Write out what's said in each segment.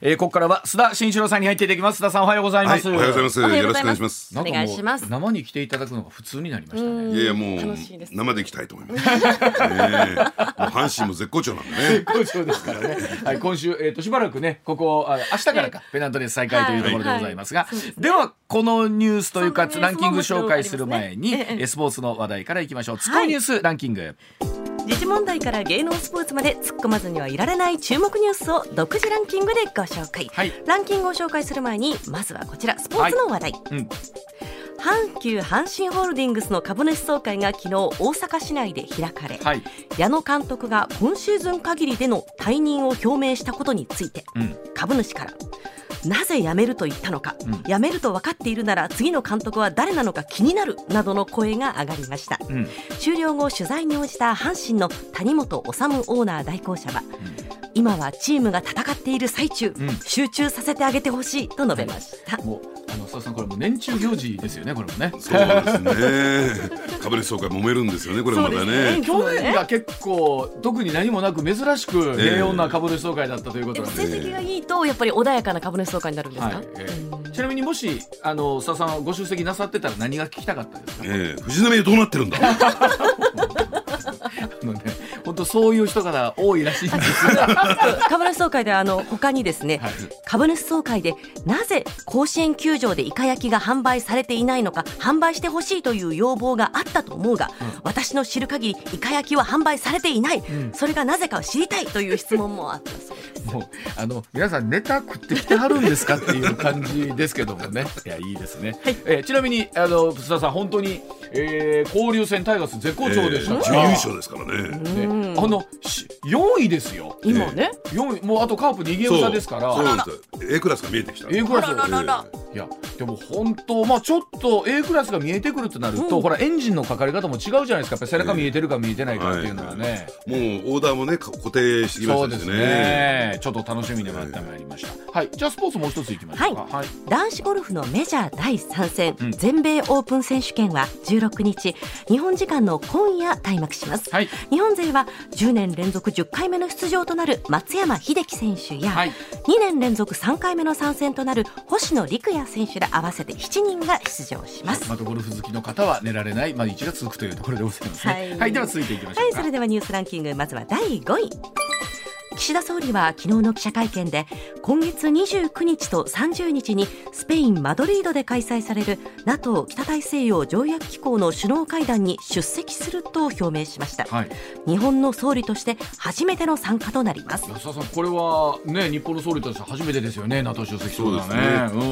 えー、ここからは須田慎一郎さんに入っていただきます。須田さんおはようございます、はい、おはようございます。よろしくお願いします。お願いします。生に来ていただくのが普通になりましたね。いやいやもう生で行きたいと思います、ね、もう阪神も絶好調なんでね。絶好調ですからね。はい今週えっ、ー、としばらくねここあ明日からかペナントレース再開というところでございますが、はい。はい。ではこのニュースというかランキング紹介する前に、ね、スポーツの話題からいきましょう。ツコニュースランキング、時事問題から芸能スポーツまで突っ込まずにはいられない注目ニュースを独自ランキングでご紹介、はい、ランキングを紹介する前にまずはこちらスポーツの話題、はいうん、阪急阪神ホールディングスの株主総会が昨日大阪市内で開かれ、はい、矢野監督が今シーズン限りでの退任を表明したことについて、うん、株主からなぜ辞めると言ったのか、うん、辞めると分かっているなら次の監督は誰なのか気になるなどの声が上がりました、うん、終了後取材に応じた阪神の谷本治オーナー代行者は、うん、今はチームが戦っている最中、集中させてあげてほしいと述べました、もうあの佐さんこれも年中行事ですよねこれもね。そうですね。株主総会揉めるんですよねこれまだね、ね、去年が結構特に何もなく珍しく平穏な株主総会だったということなんで、成績がいいとやっぱり穏やかな株主総会になるんですか、はい。えー、ちなみにもしあの佐々さんご出席なさってたら何が聞きたかったですか、えー、藤波どうなってるんだ？のね本当そういう人から多いらしいんです。株主総会であの他にですね、はい、株主総会でなぜ甲子園球場でイカ焼きが販売されていないのか販売してほしいという要望があったと思うが、うん、私の知る限りイカ焼きは販売されていない、うん、それがなぜかを知りたいという質問もあったそうですもうあの皆さんネタ食ってきてはるんですかっていう感じですけどもね。いやいいですね、はい、えー、ちなみにあの須田さん本当に、えー、交流戦タイガース絶好調でした、えー、準優勝ですからね。ね。あの4位ですよ。今ね。4位。もうあとカープ2ゲーム差ですから。そうなんです A クラスが見えてきた。A クラスがいやでも本当まあちょっと A クラスが見えてくるとなると、うん、ほらエンジンのかかり方も違うじゃないですか。やっぱ背中見えてるか見えてないかっていうのはね、はい、もうオーダーもね固定してきましたしね。そうですねちょっと楽しみに待ってまいりました、はい。じゃあスポーツもう一ついきましょうか、はい、はい、男子ゴルフのメジャー第3戦、うん、全米オープン選手権は16日。日本時間の今夜開幕します、はい、日本勢は10年連続10回目の出場となる松山英樹選手や、はい、2年連続3回目の参戦となる星野陸也選手ら合わせて7人が出場します、またゴルフ好きの方は寝られない。毎日が続くというところでございますね、はい、はい、では続いていきましょうはい。それではニュースランキングまずは第5位岸田総理は昨日の記者会見で今月29日と30日にスペイン・マドリードで開催される NATO= 北大西洋条約機構の首脳会談に出席すると表明しました、はい、日本の総理として初めての参加となります。安田さんこれはね日本の総理として初めてですよね NATO 出席そうですね、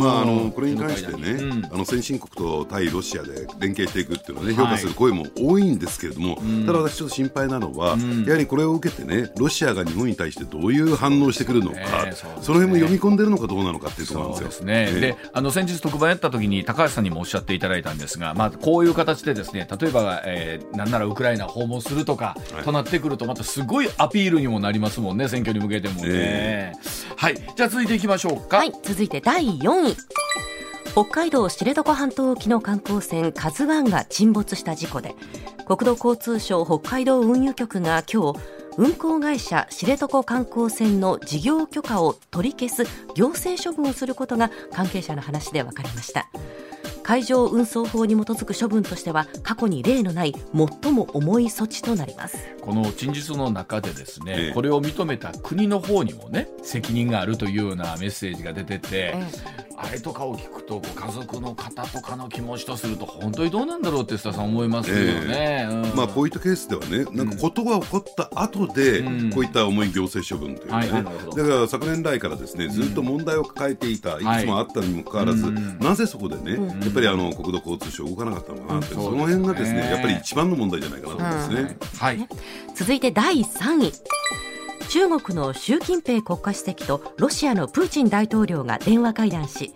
まああのこれに関してね、うん、あの先進国と対ロシアで連携していくっていうのはね評価する声も多いんですけれども、はい、ただ私ちょっと心配なのは、うん、やはりこれを受けてねロシアが日本に対してしてどういう反応してくるのか、ね、そ、ね、の辺も読み込んでるのかどうなのかっていうところなんですよ。ね、であの先日特番やった時に高橋さんにもおっしゃっていただいたんですが、まあ、こういう形でですね例えば、えー、なんならウクライナ訪問するとか、はい、となってくるとまたすごいアピールにもなりますもんね選挙に向けてもね。えー、はいじゃあ続いていきましょうか。はい続いて第4位。北海道知床半島沖の観光船「カズワンが沈没した事故で国土交通省北海道運輸局が今日運航会社知床観光船の事業許可を取り消す行政処分をすることが関係者の話で分かりました。海上運送法に基づく処分としては過去に例のない最も重い措置となります。この陳述の中でですね、ええ、これを認めた国の方にもね責任があるというようなメッセージが出てて、えあれとかを聞くとご家族の方とかの気持ちとすると本当にどうなんだろうって須田さん思いますよね、えーうん、まあ、こういったケースではねなんかことが起こった後で、こういった重い行政処分というね、だから昨年来からですねずっと問題を抱えていた、いくつもあったにもかかわらず、なぜそこでね、ぱりあの国土交通省動かなかったのかなって、その辺がですねやっぱり一番の問題じゃないかなと思いますね。はい、続いて第3位。中国の習近平国家主席とロシアのプーチン大統領が電話会談し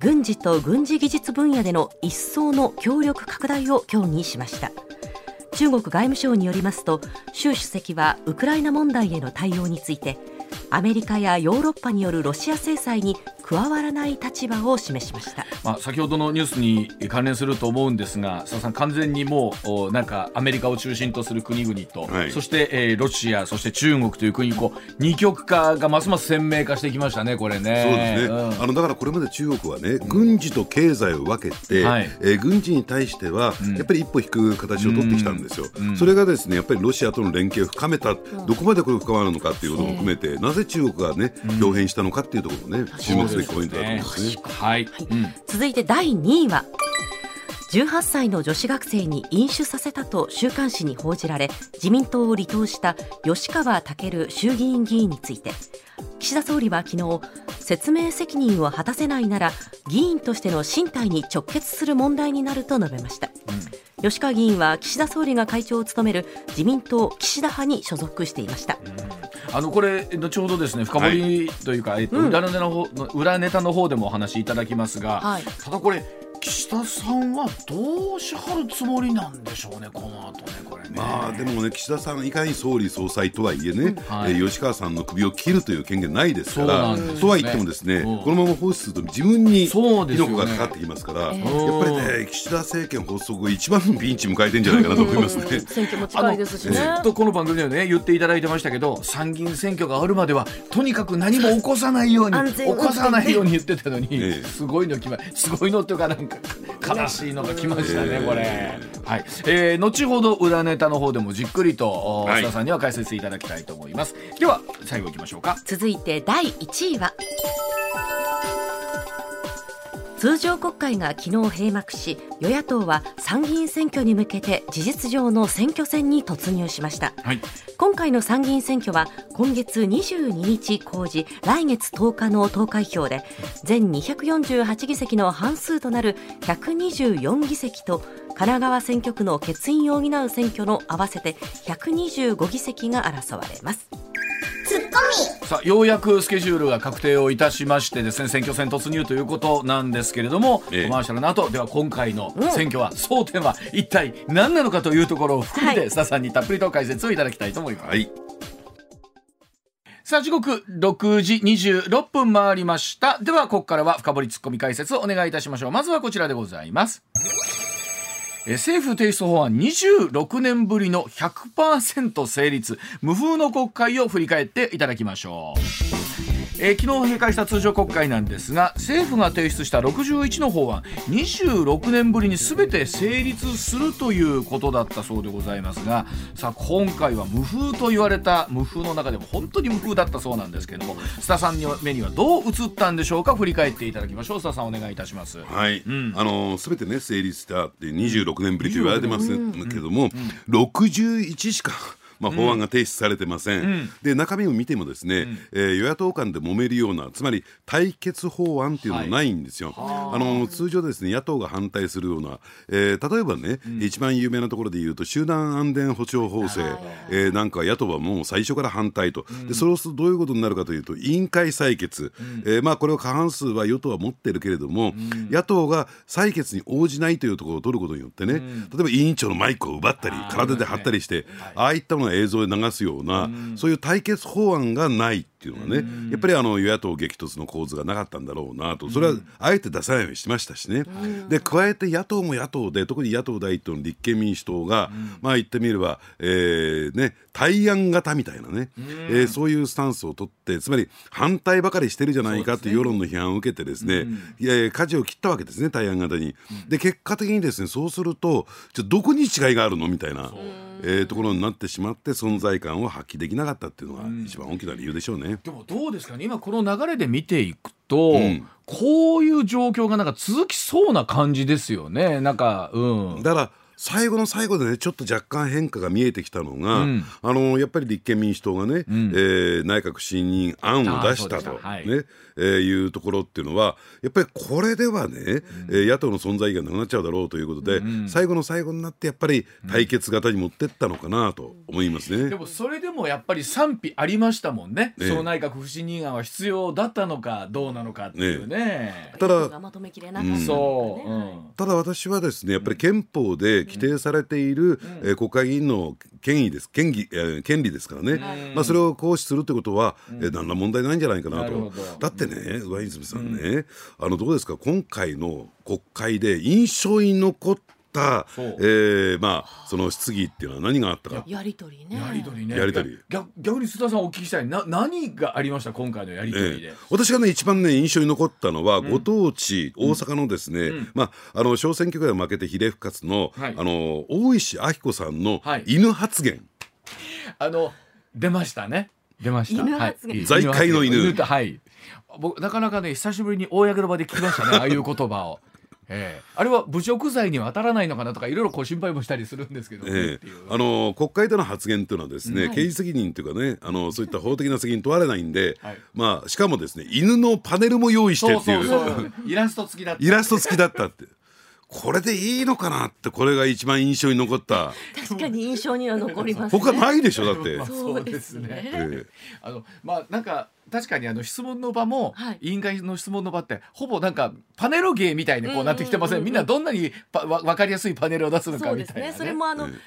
軍事と軍事技術分野での一層の協力拡大を協議しました。中国外務省によりますと習主席はウクライナ問題への対応についてアメリカやヨーロッパによるロシア制裁に加わらない立場を示しました、まあ、先ほどのニュースに関連すると思うんですが佐さん完全にもうなんかアメリカを中心とする国々と、はい、そして、えー、ロシアそして中国という国こう二極化がますます鮮明化してきましたねこれね。そうですね、うん、あのだからこれまで中国はね軍事と経済を分けて、はい、えー、軍事に対してはやっぱり一歩引く形を取ってきたんですよ、うん。うん、それがですねやっぱりロシアとの連携を深めた、どこまでこれ深まるのかっていうことも含めて、なぜ中国がね表変したのかっていうところもね注目すべきポイントだと思いますね。はい、続いて第2位は18歳の女子学生に飲酒させたと週刊誌に報じられ自民党を離党した吉川赳衆議院議員について。岸田総理は昨日説明責任を果たせないなら議員としての身体に直結する問題になると述べました、うん、吉川議員は岸田総理が会長を務める自民党岸田派に所属していました、うん、あのこれ後ほどですね深掘りというか、はい、えっと、裏ネタの方裏ネタの方でもお話しいただきますが、はい、ただこれ岸田さんはどうしはるつもりなんでしょうね、この後ね、これね。まあ、でもね、岸田さん、いかに総理総裁とはいえね、うん。はい、えー、吉川さんの首を切るという権限ないですから、ね、とは言ってもですね、うん、このまま放出すると自分に火の粉がかかってきますから、ね、やっぱりね、岸田政権発足後、一番のピンチ迎えてんじゃないかなと思いますね。選挙も近いですしね。ずっとこの番組ではね、言っていただいてましたけど、参議院選挙があるまでは、とにかく何も起こさないように、起こさないように言ってたのに、すごいの決まり、すごいのっていうか、なんか、悲しいのが来ましたね、これ。はい、えー、後ほど裏ネタの方でもじっくりと、はい、須田さんには解説いただきたいと思います。では、最後いきましょうか。続いて第1位は。通常国会が昨日閉幕し与野党は参議院選挙に向けて事実上の選挙戦に突入しました、はい、今回の参議院選挙は今月22日公示来月10日の投開票で全248議席の半数となる124議席と神奈川選挙区の欠員を担う選挙の合わせて125議席が争われます。ツッコミ。さあようやくスケジュールが確定をいたしましてですね選挙戦突入ということなんですけれども、ええ、コマーシャルの後では今回の選挙は、うん、争点は一体何なのかというところを含めて、はい、須田さんにたっぷりと解説をいただきたいと思います。はい。さあ時刻6時26分回りました。ではここからは深掘りツッコミ解説をお願いいたしましょう。まずはこちらでございます政府提出法案26年ぶりの100%成立。無風の国会を振り返っていただきましょう。えー、昨日閉会した通常国会なんですが政府が提出した61の法案26年ぶりに全て成立するということだったそうでございますがさあ今回は無風と言われた無風の中でも本当に無風だったそうなんですけれども須田さんの目にはどう映ったんでしょうか？振り返っていただきましょう。須田さんお願いいたします。はい、うん、あの全てね成立したって26年ぶりと言われてますけども、うんうん、61しかまあ、法案が提出されてません、うん、で中身を見てもですね、うん、えー、与野党間で揉めるようなつまり対決法案っていうのはないんですよ、はい、あの通常ですね野党が反対するような、えー、例えばね、うん、一番有名なところで言うと集団安全保障法制、えー、なんか野党はもう最初から反対と、でそうするとどういうことになるかというと委員会採決、うん、えー、まあ、これを過半数は与党は持ってるけれども、野党が採決に応じないというところを取ることによってね、例えば委員長のマイクを奪ったり体で張ったりして、ああいったもの映像で流すような、そういう対決法案がないっていうのはね、やっぱりあの与野党激突の構図がなかったんだろうなと、それはあえて出さないようにしましたしね、で加えて野党も野党で、特に野党第一党の立憲民主党が、まあ言ってみれば、えーね、対案型みたいなね、えー、そういうスタンスを取って、つまり反対ばかりしてるじゃないかという世論の批判を受けて、ですね、えー、舵を切ったわけですね、対案型に。で結果的にですねそうすると、じゃどこに違いがあるのみたいな。えー、ところになってしまって存在感を発揮できなかったっていうのが一番大きな理由でしょうね。でもどうですかね。今この流れで見ていくと、うん、こういう状況がなんか続きそうな感じですよね。なんか、うん、だから最後の最後でねちょっと若干変化が見えてきたのが、うん、あのやっぱり立憲民主党がね、うん、えー、内閣不信任案を出したと、はい、ねえー、いうところっていうのはやっぱりこれではね、うん、えー、野党の存在がなくなっちゃうだろうということで、うん、最後の最後になってやっぱり対決型に持ってったのかなと思いますね、でもそれでもやっぱり賛否ありましたもんね、ね。その内閣不信任案は必要だったのかどうなのかっていうね。ね。ただ、まとめきれなかった、ね、そう、ただ私はですねやっぱり憲法で規定されている、えー、国会議員の権威です。権利、えー、権利ですからね、まあ、それを行使するってことは、えー、何ら問題ないんじゃないかなと。だってね上泉さんね、あのどうですか？今回の国会で印象に残ったた、えー、まあその質疑っていうのは何があったか。やり取りね。やり取りね。やり取り。逆逆に須田さんお聞きしたい。な何がありました？今回のやり取りで、えー、私がね一番ね印象に残ったのは、うん、ご当地大阪のですね、うん、まああの小選挙区で負けて比例復活の、はい、あの大石明子さんの犬発言、はい、あの出ましたね。出ました。はい、財界の犬。はい。僕なかなかね久しぶりに公の場で聞きましたねああいう言葉を。えー、あれは侮辱罪には当たらないのかなとかいろいろこう心配もしたりするんですけど、えー、あの国会での発言というのはですね、刑事責任というかねあのそういった法的な責任問われないんで、はい、まあしかもですね犬のパネルも用意してっていう。イラスト付きだった。イラスト付きだったってこれでいいのかなってこれが一番印象に残った。確かに印象には残ります、ね、他ないでしょだって、そうですね、えー、あのまあなんか確かにあの質問の場も、はい、委員会の質問の場ってほぼなんかパネル芸みたいにこうなってきてません,、みんなどんなにパわ分かりやすいパネルを出すのかみたいな、ね、それもあの、うん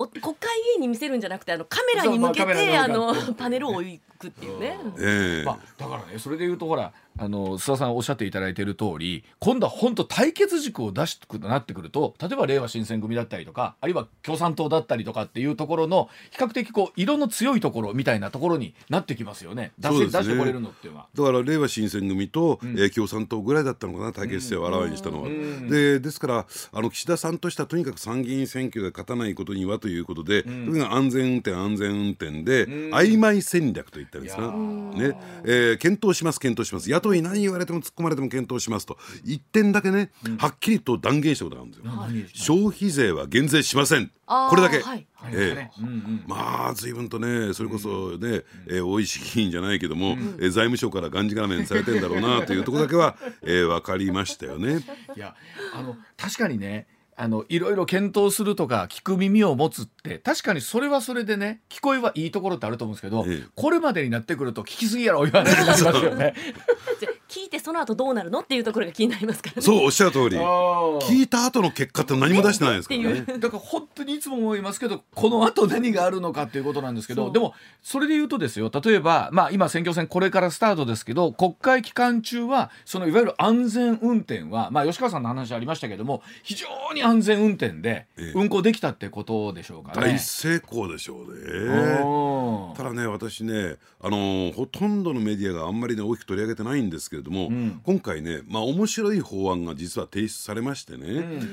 お国会議員に見せるんじゃなくてあのカメラに向けてあのパネルを置くっていうね。えーまあ、だからねそれで言うとほらあの須田さんおっしゃっていただいている通り今度は本当対決軸を出しくなってくると例えばれいわ新選組だったりとかあるいは共産党だったりとかっていうところの比較的こう色の強いところみたいなところになってきますよね。出し、ね、出してこれるのっていうのは。だかられいわ新選組と、うん、えー、共産党ぐらいだったのかな対決性をあらわにしたのは、うん、でですからあの岸田さんとしてはとにかく参議院選挙で勝たないことにはということで、うん、安全運転安全運転で、曖昧戦略といったんですか、ね。えー、検討します検討します。野党に何言われても突っ込まれても検討しますと。一点だけね、うん、はっきりと断言したことがあるんですよ、消費税は減税しません。これだけ、はい。えー、うんうん、まあ随分とねそれこそね、うん、えー、大石議員じゃないけども、うん、えー、財務省からがんじがらめにされてんだろうなというところだけは、えー、分かりましたよね。いやあの確かにねあのいろいろ検討するとか聞く耳を持つって確かにそれはそれでね聞こえはいいところってあると思うんですけど、ええ、これまでになってくると聞きすぎやろ言われますよね。聞いてその後どうなるのっていうところが気になりますから、ね、そうおっしゃる通り。聞いた後の結果って何も出してないですからね。だから本当にいつも思いますけどこの後何があるのかっていうことなんですけどでもそれで言うとですよ。例えばまあ今選挙戦これからスタートですけど国会期間中はそのいわゆる安全運転はまあ吉川さんの話ありましたけども非常に安全運転で運行できたってことでしょうかね、大成功でしょうね。ただね私ねあのほとんどのメディアがあんまりね大きく取り上げてないんですけれども、うん、今回ね、まあ、面白い法案が実は提出されましてね、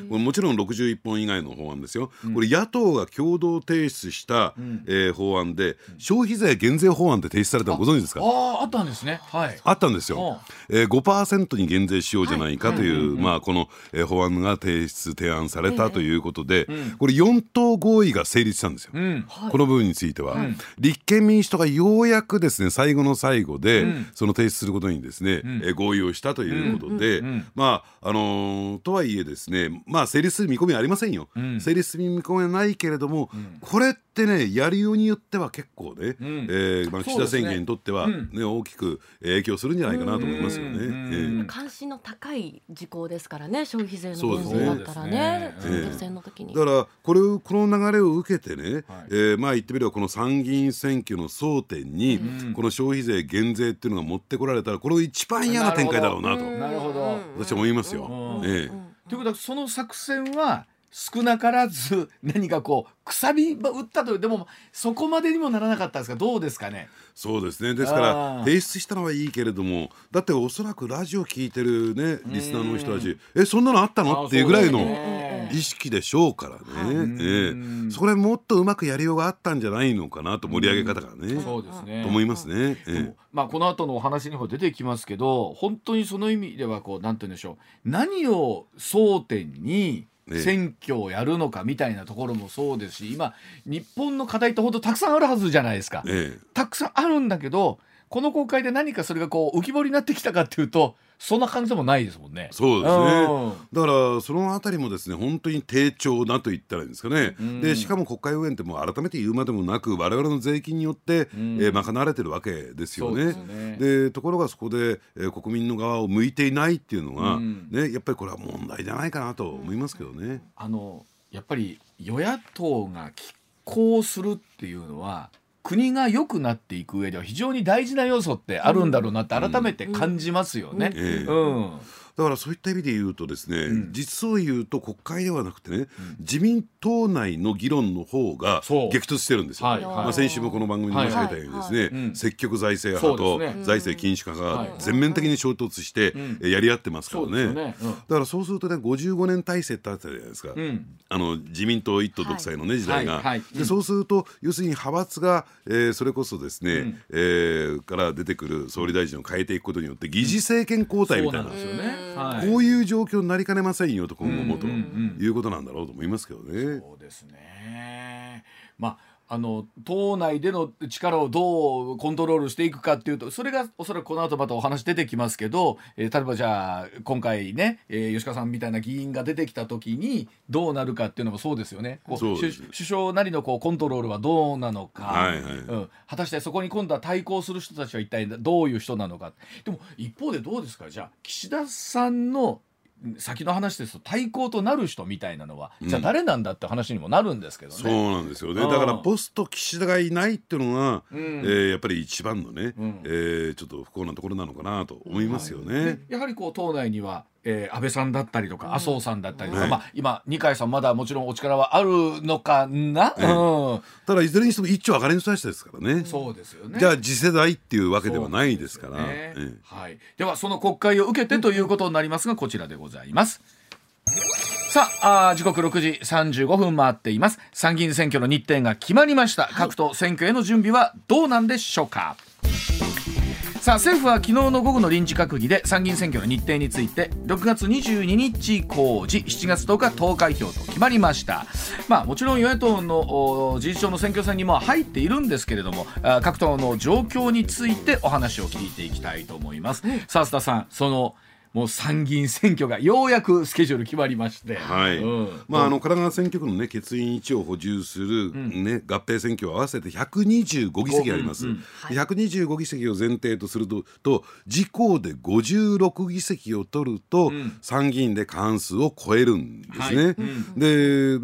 うん、もちろん61本以外の法案ですよ、うん、これ野党が共同提出した、うん、えー、法案で消費税減税法案って提出されたのご存知ですか？ああったんですね、はい、あったんですよ、えー、5%に減税しようじゃないかという、はい、まあ、この、えー、法案が提出提案されたということで、これ4党合意が成立したんですよ、この部分については、立憲民主党がようやくですね最後の最後で、その提出することにですね、え合意をしたということで、まああのー、とはいえですねまあ成立する見込みはありませんよ、成立する見込みはないけれども、これってねやりようによっては結構ね、うん、えー、まあ、岸田宣言にとってはね、ね大きく影響するんじゃないかなと思いますよね。えー、関心の高い事項ですからね消費税の減税だったらね選挙戦の時に。だからこれこの流れを受けてね、はい、えー、まあ言ってみればこの参議院選挙の争点に、この消費税減税っていうのが持ってこられたらこれ一番嫌な展開だろうなと。なるほど。私は思いますよ。ええ。ということはその作戦は少なからず何かこうくさび打ったとでもそこまでにもならなかったんですか？どうですかね？そうですね。ですから提出したのはいいけれどもだっておそらくラジオ聞いてるねリスナーの人たちえそんなのあったの？っていうぐらいの意識でしょうからね、ええ、それもっとうまくやりようがあったんじゃないのかなと盛り上げ方がねそうですね。と思いますね、ええ、まあこの後のお話にも出てきますけど本当にその意味ではこうなんて言うんでしょう。何を争点に選挙をやるのかみたいなところもそうですし今日本の課題って本当たくさんあるはずじゃないですか、ええ、たくさんあるんだけどこの国会で何かそれがこう浮き彫りになってきたかっていうとそんな感じでもないですもんね。そうですね。だからそのあたりもですね本当に低調なと言ったらいいんですかね。でしかも国会運営ってもう改めて言うまでもなく我々の税金によって、えー、賄われてるわけですよね。で、ね、ところがそこで、えー、国民の側を向いていないっていうのが、ねやっぱりこれは問題じゃないかなと思いますけどね。あのやっぱり与野党が拮抗するっていうのは国が良くなっていく上では非常に大事な要素ってあるんだろうなって改めて感じますよね。うんだからそういった意味で言うとですね、うん、実を言うと国会ではなくてね、うん、自民党内の議論の方が激突してるんですよ。はい。まあ、先週もこの番組に申し上げたようにですね、はい。はい、積極財政派と財政禁止派が全面的に衝突してやり合ってますからね。ね。だからそうするとね55年体制ってあったじゃないですか、あの自民党一党独裁のね時代が。でそうすると要するに派閥が、えー、それこそですね、うん、えー、から出てくる総理大臣を変えていくことによって議事政権交代みたいな。そうなんですよねこういう状況になりかねませんよと今後もということなんだろうと思いますけどね。そうですね。まああの党内での力をどうコントロールしていくかっていうとそれがおそらくこの後またお話出てきますけど、えー、例えばじゃあ今回ね、えー、吉川さんみたいな議員が出てきた時にどうなるかっていうのもそうですよね。こう首相なりのこうコントロールはどうなのか、はいはい、うん、果たしてそこに今度は対抗する人たちは一体どういう人なのか。でも一方でどうですか？じゃあ岸田さんの先の話ですと対抗となる人みたいなのは、じゃあ誰なんだって話にもなるんですけどね。そうなんですよね。だからポスト岸田がいないっていうのが、うん、えー、やっぱり一番のね、うん、えー、ちょっと不幸なところなのかなと思いますよね。はい、やはりこう党内にはえー、安倍さんだったりとか、麻生さんだったりとか、まあ、今二階さんまだもちろんお力はあるのかな、うん、ただいずれにしても一丁上がりの人たちですからね。そうですよね。じゃあ次世代っていうわけではないですから、ね。はい、ではその国会を受けてということになりますがこちらでございます。さああ時刻6時35分回っています。参議院選挙の日程が決まりました、はい、各党選挙への準備はどうなんでしょうか？さあ政府は昨日の午後の臨時閣議で参議院選挙の日程について6月22日公示7月10日投開票と決まりました。まあもちろん与野党の事実上の選挙戦にも入っているんですけれども各党の状況についてお話を聞いていきたいと思います、さあ須田さんそのもう参議院選挙がようやくスケジュール決まりまして、はい、うん、まあ、あの神奈川選挙区の、ね、欠員1を補充する、ね、合併選挙を合わせて125議席あります、うんうんはい、125議席を前提とするとと自公で56議席を取ると、うん、参議院で過半数を超えるんですね。はい、で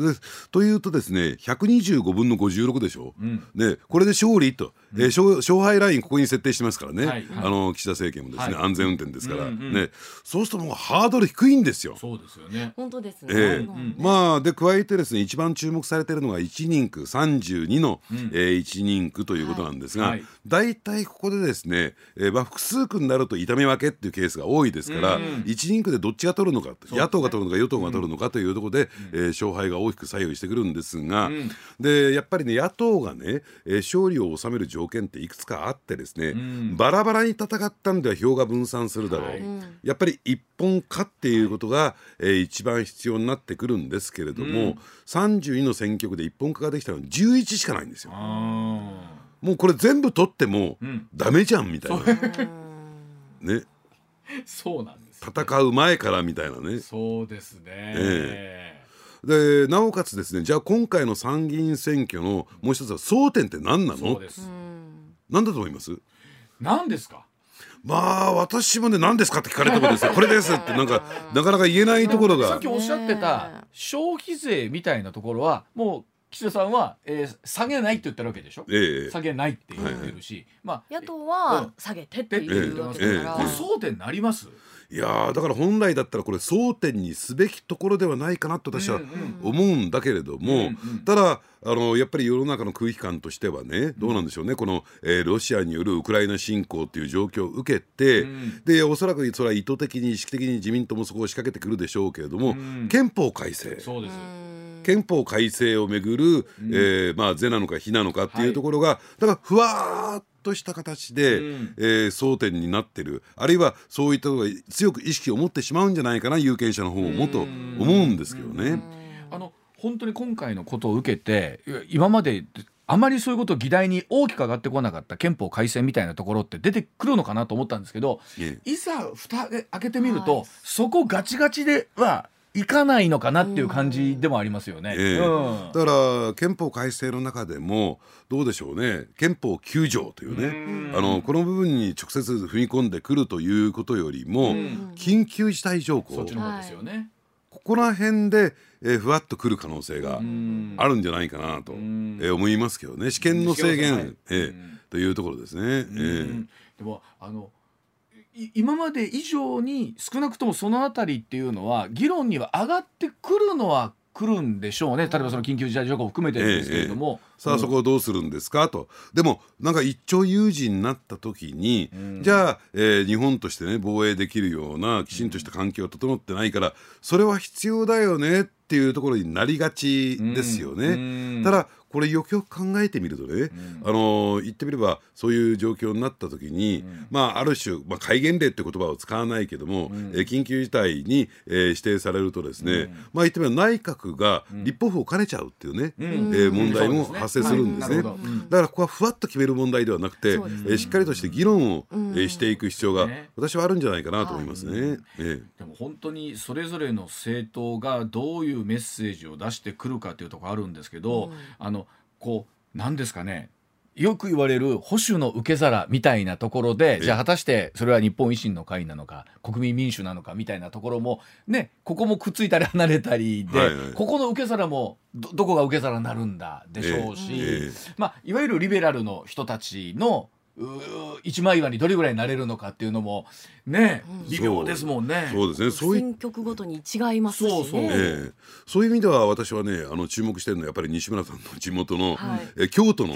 というとですね125分の56でしょ、うん、でこれで勝利と、えー、勝勝敗ラインここに設定してますからね、はい、あの岸田政権もですね、安全運転ですから、ね。そうするともうハードル低いんですよ。そうですよね。本当ですね。えー、まあで加えてですね一番注目されているのが1人区32の、うん、えー、1人区ということなんですが、はい、大体ここでですね、えー、まあ複数区になると痛み分けっていうケースが多いですから、うん、1人区でどっちが取るのか、ね、野党が取るのか与党が取るのかというところで、うん、えー、勝敗が大きく左右してくるんですが、うん、でやっぱりね野党がね、えー、勝利を収める条件っていくつかあってですね、うん、バラバラに戦ったんでは票が分散するだろう、はい、やっぱり一本化っていうことが、えー、一番必要になってくるんですけれども、うん、32の選挙区で一本化ができたのは11しかないんですよ。もうこれ全部取ってもダメじゃんみたいな。ね。そうなんです、ね、戦う前からみたいなね。そうですね。えー、でなおかつですねじゃあ今回の参議院選挙のもう一つは争点って何なの？何だと思います？何ですか？まあ私もね何ですかって聞かれてもですね これですってなんかなかなか言えないところが。さっきおっしゃってた消費税みたいなところはもう岸田さんは、えー、下げないって言ってるわけでしょ、えー、下げないって言ってるし、はい、まあ野党は下げてって言ってますから、えー、これ争点なります？いやだから本来だったらこれ争点にすべきところではないかなと私は思うんだけれども、ただあのやっぱり世の中の空気感としてはねどうなんでしょうね、この、えー、ロシアによるウクライナ侵攻という状況を受けて、うん、でおそらくそれは意図的に意識的に自民党もそこを仕掛けてくるでしょうけれども、うん、憲法改正。そうです。憲法改正をめぐる、うん、えー、まあ、是なのか非なのかっていうところが、はい、だからふわーっとした形で、うん、えー、争点になってる。あるいはそういったことが強く意識を持ってしまうんじゃないかな有権者の方もと思うんですけどね。本当に今回のことを受けて今まであまりそういうことを議題に大きく上がってこなかった憲法改正みたいなところって出てくるのかなと思ったんですけど、いざ蓋開けてみると、はい、そこガチガチではいかないのかなっていう感じでもありますよね、えーうん、だから憲法改正の中でもどうでしょうね。憲法9条というねあのこの部分に直接踏み込んでくるということよりも緊急事態条項、そっちの方ですよね、ここら辺で、えー、ふわっとくる可能性があるんじゃないかなと、えー、思いますけどね。試験の制限、えー、というところですね。えー、でもあの今まで以上に少なくともそのあたりっていうのは議論には上がってくるのは来るんでしょうね。例えばその緊急事態条項を含めてですけれども、ええ、さあそこをどうするんですか？と。でもなんか一朝有事になった時に、うん、じゃあ、えー、日本としてね防衛できるようなきちんとした環境が整ってないからそれは必要だよねっていうところになりがちですよね。うん、ただこれよくよく考えてみるとね、うん、あの言ってみればそういう状況になった時に、うん、まあある種、まあ、戒厳令って言葉を使わないけども、うん、え緊急事態に、えー、指定されるとですね、うん、まあ言ってみれば内閣が立法府を兼ねちゃうっていうね、うん、えー、問題も発生するんですね、はい、だからここはふわっと決める問題ではなくて、ね、えー、しっかりとして議論を、えー、していく必要が、私はあるんじゃないかなと思いますね、はい、えー、でも本当にそれぞれの政党がどういうメッセージを出してくるかというところあるんですけど、あのこう何ですかね。よく言われる保守の受け皿みたいなところでじゃあ果たしてそれは日本維新の会なのか国民民主なのかみたいなところもねここもくっついたり離れたりで、はいはい、ここの受け皿もどこが受け皿になるんだでしょうし、まあ、いわゆるリベラルの人たちの一枚岩にどれぐらいなれるのかっていうのもね微妙ですもんね。そうですね。そういう選挙区ごとに違いますしね。そうそう,、えー、そういう意味では私はねあの注目してるのはやっぱり西村さんの地元の、はい、え京都の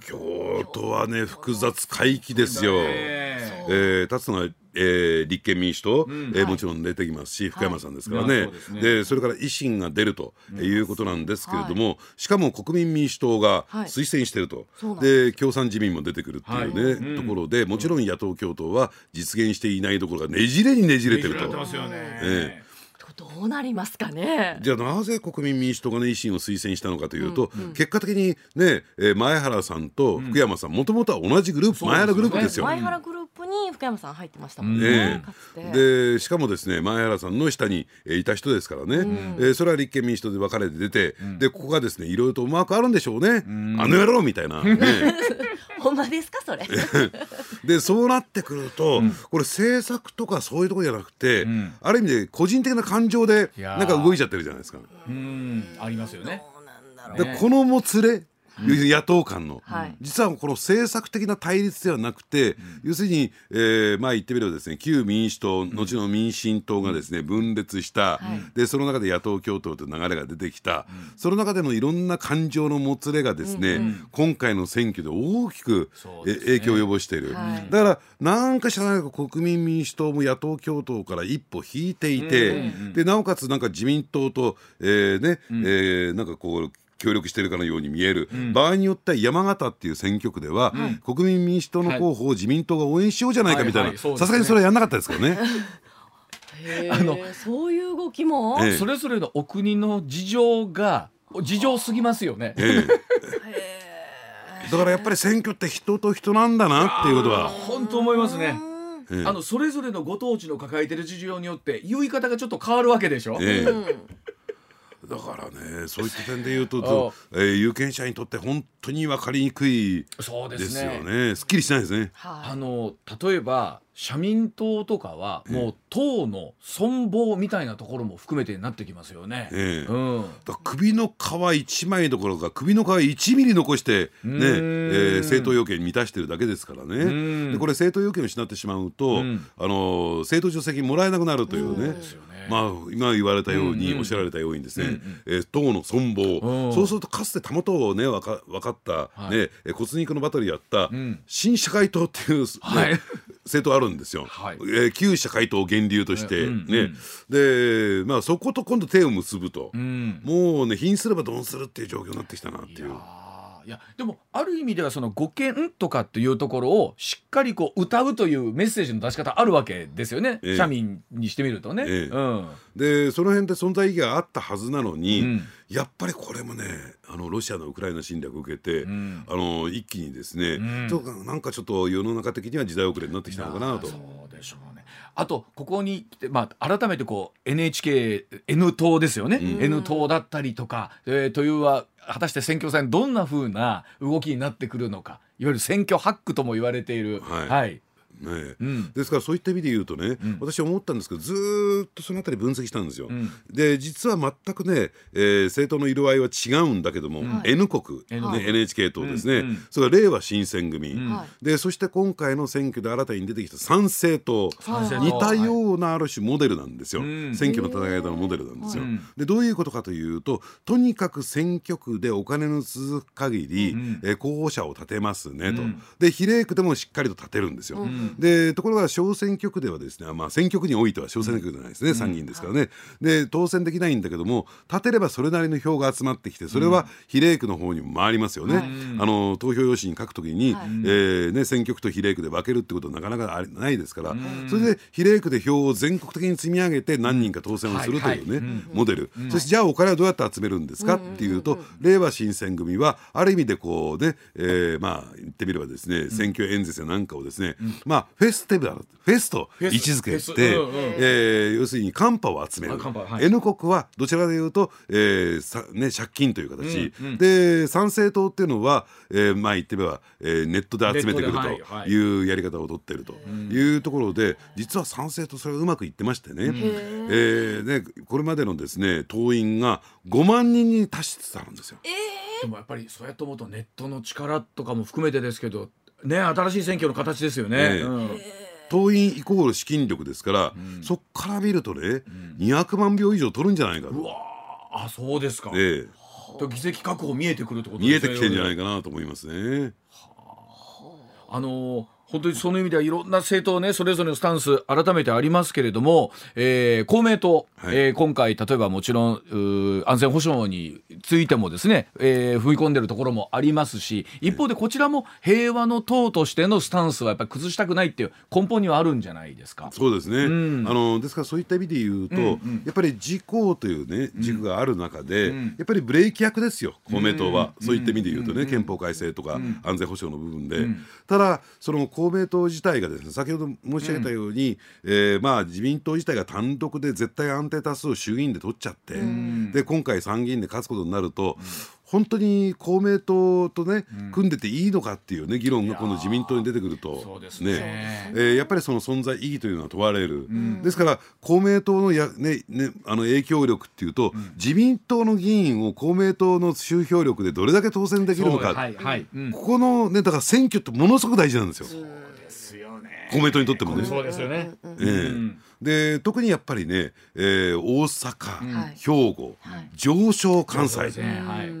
京都はね複雑回帰ですよ。えー、立つのはえー、立憲民主党、うん、えー、もちろん出てきますし、福山さんですからね。はい、で、ね、それから維新が出るということなんですけれども、はい、しかも国民民主党が推薦してると、はい、で共産自民も出てくるっていうね、ところでもちろん野党共闘は実現していないところがねじれにねじれてると。ねえーどうなりますかね？じゃあなぜ国民民主党が、ね、維新を推薦したのかというと、うんうん、結果的にね、えー、前原さんと福山さんもともとは同じグループ、前原グループですよ。前原グループに福山さん入ってましたもんね。ねでしかもですね前原さんの下に、えー、いた人ですからね、うん、えー、それは立憲民主党で分かれて出て、うん、でここがですねいろいろとうまくあるんでしょうね、うん、あの野郎みたいな。ね ほんまですかそれ？でそうなってくると、うん、これ政策とかそういうところじゃなくて、うん、ある意味で個人的な感情でなんか動いちゃってるじゃないですか。うん。ありますよね。でこのもつれ野党間の、はい、実はこの政策的な対立ではなくて、うん、要するに、えー、まあ言ってみればですね旧民主党後の民進党がですね分裂した、でその中で野党共闘という流れが出てきた、その中でのいろんな感情のもつれがですね、今回の選挙で大きく、ね、影響を及ぼしている、はい、だからなんか知らないか国民民主党も野党共闘から一歩引いていて、でなおかつなんか自民党と、えーねえー、なんかこう協力しているかのように見える、うん、場合によっては山形っていう選挙区では、うん、国民民主党の候補を自民党が応援しようじゃないかみたいな。さすがにそれはやんなかったですからね。あのそういう動きも、ええ、それぞれのお国の事情が事情すぎますよね。ええ、だからやっぱり選挙って人と人なんだなっていうことは。本当思いますね。あのそれぞれのご当地の抱えてる事情によって言い方がちょっと変わるわけでしょ？ええだからねそういった点で言うと、えー、有権者にとって本当に分かりにくいですよね。すね。すっきりしないですね。あの例えば社民党とかはもう党の存亡みたいなところも含めてなってきますよね。ええ。うん、首の皮一枚どころか首の皮1ミリ残してね、えー、政党要件満たしてるだけですからね。でこれ政党要件を失ってしまうと、あの政党助成金もらえなくなるというね。まあ、今言われたように、おっしゃられたようにですね、え党の存亡、そうするとかつてたもとをね分か分かった、ね骨肉のバトルやった、新社会党っていう、ね政党あるんですよ、はい。えー、旧社会党源流として。ね、でまあそこと今度手を結ぶと、もうね貧すればどうするっていう状況になってきたなっていう。いやでもある意味ではその語源とかっていうところをしっかりこう歌うというメッセージの出し方あるわけですよね、えー、社民にしてみるとね。えー、うん、でその辺で存在意義があったはずなのに、うん、やっぱりこれもねあのロシアのウクライナ侵略を受けて、うん、あの一気にですね、うん、となんかちょっと世の中的には時代遅れになってきたのかなと。そうでしょうね。あとここに来て、まあ、改めてこう NHKN 党ですよね、うん、N 党だったりとか、えー、というは果たして選挙戦どんなふうな動きになってくるのかいわゆる選挙ハックとも言われている。はい、はいね、うん、ですからそういった意味で言うとね、うん、私は思ったんですけどずっとそのあたり分析したんですよ。うん、で実は全くね、えー、政党の色合いは違うんだけども、N 国、ね、NHK 党ですね、それから令和新選組、でそして今回の選挙で新たに出てきた参政党、似たようなある種モデルなんですよ、選挙の戦い方のモデルなんですよ。でどういうことかというととにかく選挙区でお金の続く限り、うん、えー、候補者を立てますねと、で比例区でもしっかりと立てるんですよ。でところが小選挙区ではですね、まあ、選挙区においては小選挙区じゃないですね、参議院ですからね、で当選できないんだけども立てればそれなりの票が集まってきてそれは比例区の方にも回りますよね、あの投票用紙に書くときに、はい、えー、ね、選挙区と比例区で分けるってことはなかなかないですから、それで比例区で票を全国的に積み上げて何人か当選をするというね、モデル、そしてじゃあお金はどうやって集めるんですかっていうと、令和新選組はある意味でこうね、えー、まあ言ってみればですね、選挙演説やなんかをですね、まあフェスティバルフェスと位置づけて、うんうん、えー、要するにカンパを集める、はい、N 国はどちらかというと、えーさね、借金という形、うんうん、で参政党っていうのは、えー、まあ言ってみれば、えー、ネットで集めてくるというやり方を取っていると。いうところで、実は参政党それがうまくいってましてね,、えー、ねこれまでのですね党員が5万人に達しつつあるんですよ。えー、でもやっぱりそうやって思うとネットの力とかも含めてですけどね新しい選挙の形ですよね。党員イコール資金力ですから、うん、そこから見るとね、うん、200万票以上取るんじゃないかと。うわあそうですか。ええ、議席確保見えてくるってこと見えてきてんじゃないかなと思いますね。はあ、あのー本当にその意味ではいろんな政党ねそれぞれのスタンス改めてありますけれども、えー、公明党、はい、えー、今回例えばもちろん安全保障についてもですね、えー、踏み込んでるところもありますし一方でこちらも平和の党としてのスタンスはやっぱり崩したくないっていう根本にはあるんじゃないですか。そうですね、うん、あのですからそういった意味で言うと、うんうん、やっぱり自公というね軸がある中で、うん、やっぱりブレーキ役ですよ公明党は、うん、そういった意味で言うとね、憲法改正とか安全保障の部分で。ただその公明党自体がですね先ほど申し上げたように、うん、えー、まあ、自民党自体が単独で絶対安定多数を衆議院で取っちゃって、うん、で今回参議院で勝つことになると、本当に公明党とね、うん、組んでていいのかっていうね議論がこの自民党に出てくると。ね。ね、えー、やっぱりその存在意義というのは問われる、うん、ですから公明党のや、ねね、あの影響力っていうと、うん、自民党の議員を公明党の集票力でどれだけ当選できるのか、はいはい、ここのねだから選挙ってものすごく大事なんですよ。そうですよね。公明党にとってもね。そうですよね、えーで特にやっぱりね、えー、大阪、兵庫、上昇関西、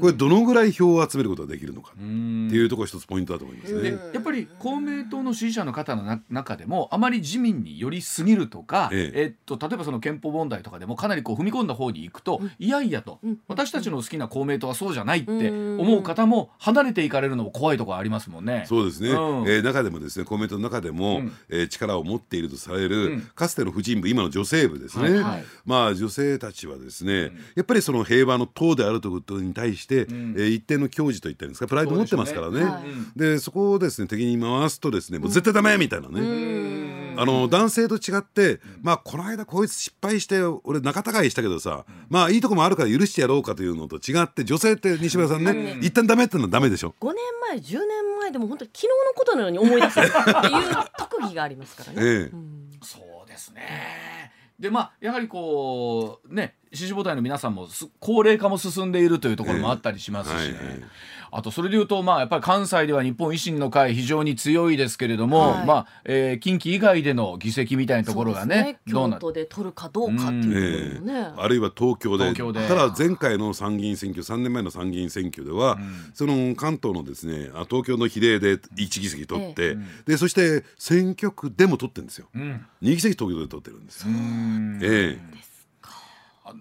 これどのぐらい票を集めることができるのか。っていうところ一つポイントだと思いますね。やっぱり公明党の支持者の方の中でもあまり自民に寄りすぎるとか、ええ。っと例えばその憲法問題とかでもかなりこう踏み込んだ方に行くと、いやいやと、私たちの好きな公明党はそうじゃないって思う方も離れていかれるのも怖いところありますもんね。そうですね、うん、えー、中でもですね公明党の中でも、うん、えー、力を持っているとされる、かつての婦人部今の女性部ですね、はいはい、まあ女性たちはですね、うん、やっぱりその平和の党であるということに対して、うん、えー、一定の矜持といったんですか？プライド持ってますからね。で、ねはい、そこをですね敵に回すとですねもう絶対ダメみたいなね。あの男性と違って、まあこの間こいつ失敗して俺仲違いしたけどさ、まあいいとこもあるから許してやろうかというのと違って女性って西村さんね、一旦ダメってのはダメでしょ？5年前10年前でも本当に昨日のことのように思い出す。っていう特技がありますからね。ええ。うん、そうですねでまあやはりこうね支持母体の皆さんも高齢化も進んでいるというところもあったりしますしね。えーはいはいあとそれでいうと、まあ、やっぱり関西では日本維新の会非常に強いですけれども、はい、まあえー、近畿以外での議席みたいなところがねね。京都で取るかどうかっていうところね、あるいは東京でただ前回の参議院選挙3年前の参議院選挙では、うん、その関東のですね東京の比例で1議席取って、ええ、でそして選挙区でも取ってるんですよ、うん、2議席東京で取ってるんですよ。ええ。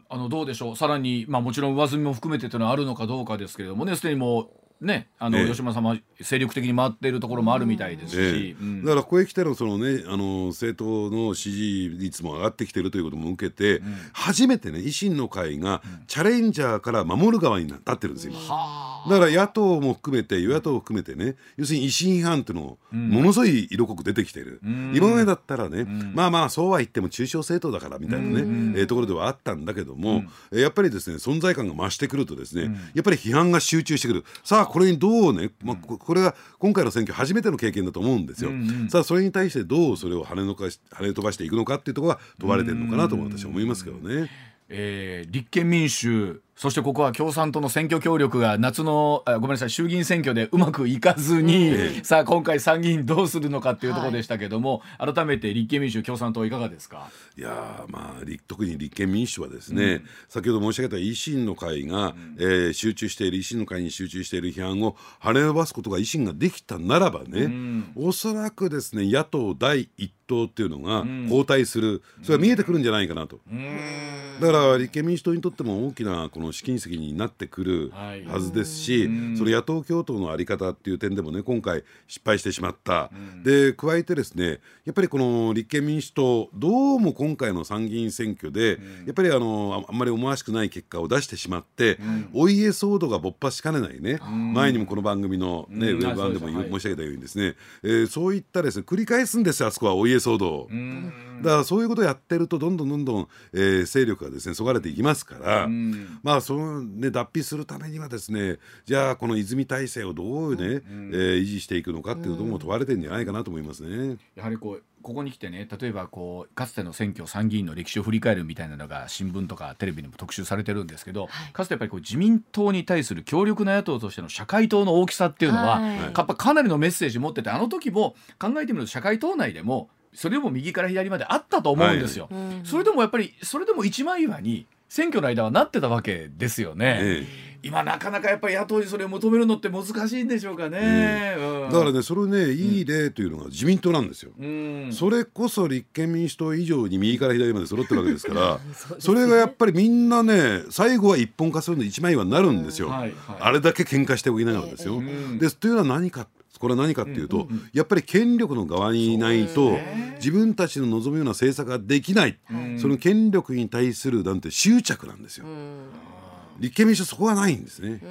あのどうでしょう。さらに、まあ、もちろん上積みも含めてというのはあるのかどうかですけれどもねすでにもうね、あの、吉村さんも精力的に回っているところもあるみたいですし、だからここへ来てのそのねあの政党の支持率も上がってきているということも受けて、うん、初めてね維新の会がチャレンジャーから守る側になってるんですよ今。だから野党も含めて与野党を含めてね要するに維新批判っていうのものすごい色濃く出てきてる、うん、今までだったらね、うん、まあまあそうは言っても中小政党だからみたいなね、うん、えー、ところではあったんだけども、うん、やっぱりですね存在感が増してくるとですね、やっぱり批判が集中してくる。さあこれにどうね、まあ、これが今回の選挙初めての経験だと思うんですよ、さあそれに対してどうそれを跳ねのかし跳ね飛ばしていくのかっていうところが問われてるのかなと私は思いますけどね。えー、立憲民主そしてここは共産党の選挙協力が夏のごめんなさい衆議院選挙でうまくいかずに、さあ今回参議院どうするのかっていうところでしたけども、はい、改めて立憲民主共産党いかがですか？いやまあ特に立憲民主はですね、うん、先ほど申し上げた維新の会が、うん、えー、集中している維新の会に集中している批判を跳ね伸ばすことが維新ができたならばね、うん、おそらくですね野党第一党っていうのが交代する、それが見えてくるんじゃないかなと。だから立憲民主党にとっても大きなこの試金石になってくるはずですし、その野党共闘の在り方っていう点でもね今回失敗してしまった、で加えてですねやっぱりこの立憲民主党どうも今回の参議院選挙で、やっぱりあのあんまり思わしくない結果を出してしまって、お家騒動が勃発しかねないね、前にもこの番組の、ねウェブ版でも申し上げたようにですね、えー、そういったですね繰り返すんですよあそこはお家騒動。だからそういうことをやってるとどんどんどんどん、えー、勢力がですねそがれていきますから、まあそのね、脱皮するためにはですねじゃあこの泉体制をどうね、うん、えー、維持していくのかっていうところも問われてるんじゃないかなと思いますね。やはりこうここに来てね例えばこうかつての選挙参議院の歴史を振り返るみたいなのが新聞とかテレビにも特集されてるんですけど、はい、かつてやっぱりこう自民党に対する強力な野党としての社会党の大きさっていうのは、はい、やっぱかなりのメッセージ持っててあの時も考えてみると社会党内でもそれでも右から左まであったと思うんですよ。はい、それでもやっぱりそれでも一枚岩に選挙の間はなってたわけですよね。ええ。今なかなかやっぱり野党にそれを求めるのって難しいんでしょうかね、うん。うん、だからねそれねいい例というのが自民党なんですよ、うん、それこそ立憲民主党以上に右から左まで揃ってるわけですから それがやっぱりみんなね最後は一本化するの一枚岩になるんですよ、はいはい、あれだけ喧嘩しておきながらですよ、ですというのは何かこれは何かっていうと、うんうんうん、やっぱり権力の側にいないと、自分たちの望むような政策ができない、その権力に対するなんて執着なんですよ。立憲民主そこはないんですね。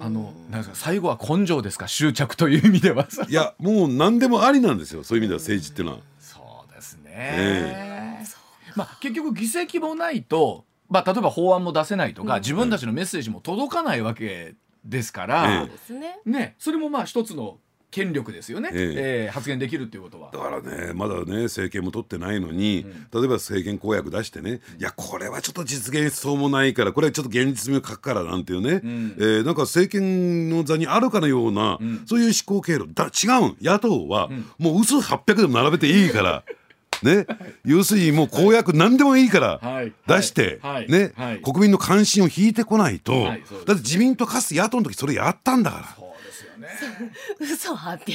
あのなんか最後は根性ですか？執着という意味では。いやもう何でもありなんですよ。そういう意味では政治っていうのは。そうですね。えー、まあ結局議席もないと、まあ例えば法案も出せないとか、うん、自分たちのメッセージも届かないわけですから、えー、ねそれもまあ一つの権力ですよね、えー、えー、発言できるっていうことは。だからねまだね政権も取ってないのに、うん、例えば政権公約出してね、いやこれはちょっと実現しそうもないからこれはちょっと現実味を書くからなんていうね、うん、えー、なんか政権の座にあるかのような、うん、そういう思考経路だ違うん。野党は、もう嘘800でも並べていいから。ね、要するにもう公約何でもいいから出して、ね、国民の関心を引いてこないと、だって自民党かつて野党の時それやったんだから。ね嘘800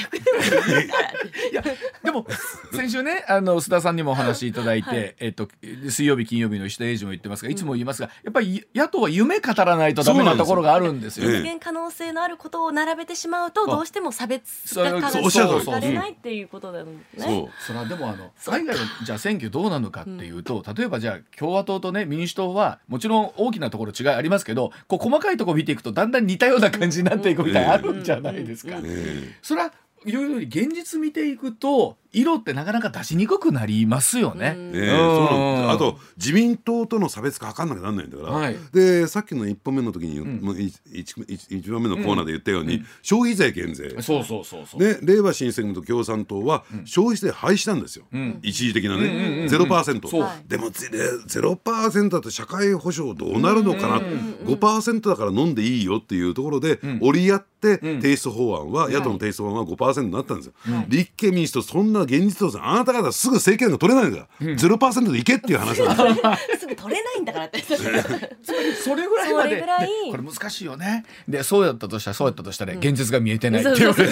いやでも先週ねあの須田さんにもお話しいただいて、はい、えっと、水曜日金曜日の石田英二も言ってますがいつも言いますが、やっぱり野党は夢語らないとダメなところがあるんですよ。実現可能性のあることを並べてしまうとどうしても差別化からされないっていうことだよね。そうそれはでもあの海外のじゃあ選挙どうなのかっていうと、例えばじゃあ共和党とね民主党はもちろん大きなところ違いありますけどこう細かいところ見ていくとだんだん似たような感じになっていくみたいなあるんじゃないですか。それはいろいろ現実見ていくと色ってなかなか出しにくくなりますよね。ねあと自民党との差別化図んなきゃなんないんだから、はい、でさっきの1本目の時に、うん、1, 番目のコーナーで言ったように、うん、消費税減税。そうそうそうそう。で令和新選組と共産党は消費税廃止なんですよ、うん、一時的なね、うんうん、0%、でも0%だと社会保障どうなるのかな、うんうん、5%だから飲んでいいよっていうところで、折り合って提出法案は、野党の提出法案は5%になったんですよ、立憲民主党そんな現実とあなた方すぐ政権が取れないんだうん、0%でいけっていう話なんです すぐ取れないんだからって。それぐらいまで。これ難しいよね。でそうやったとしたらそうやったとしたら、現実が見えてないって言われる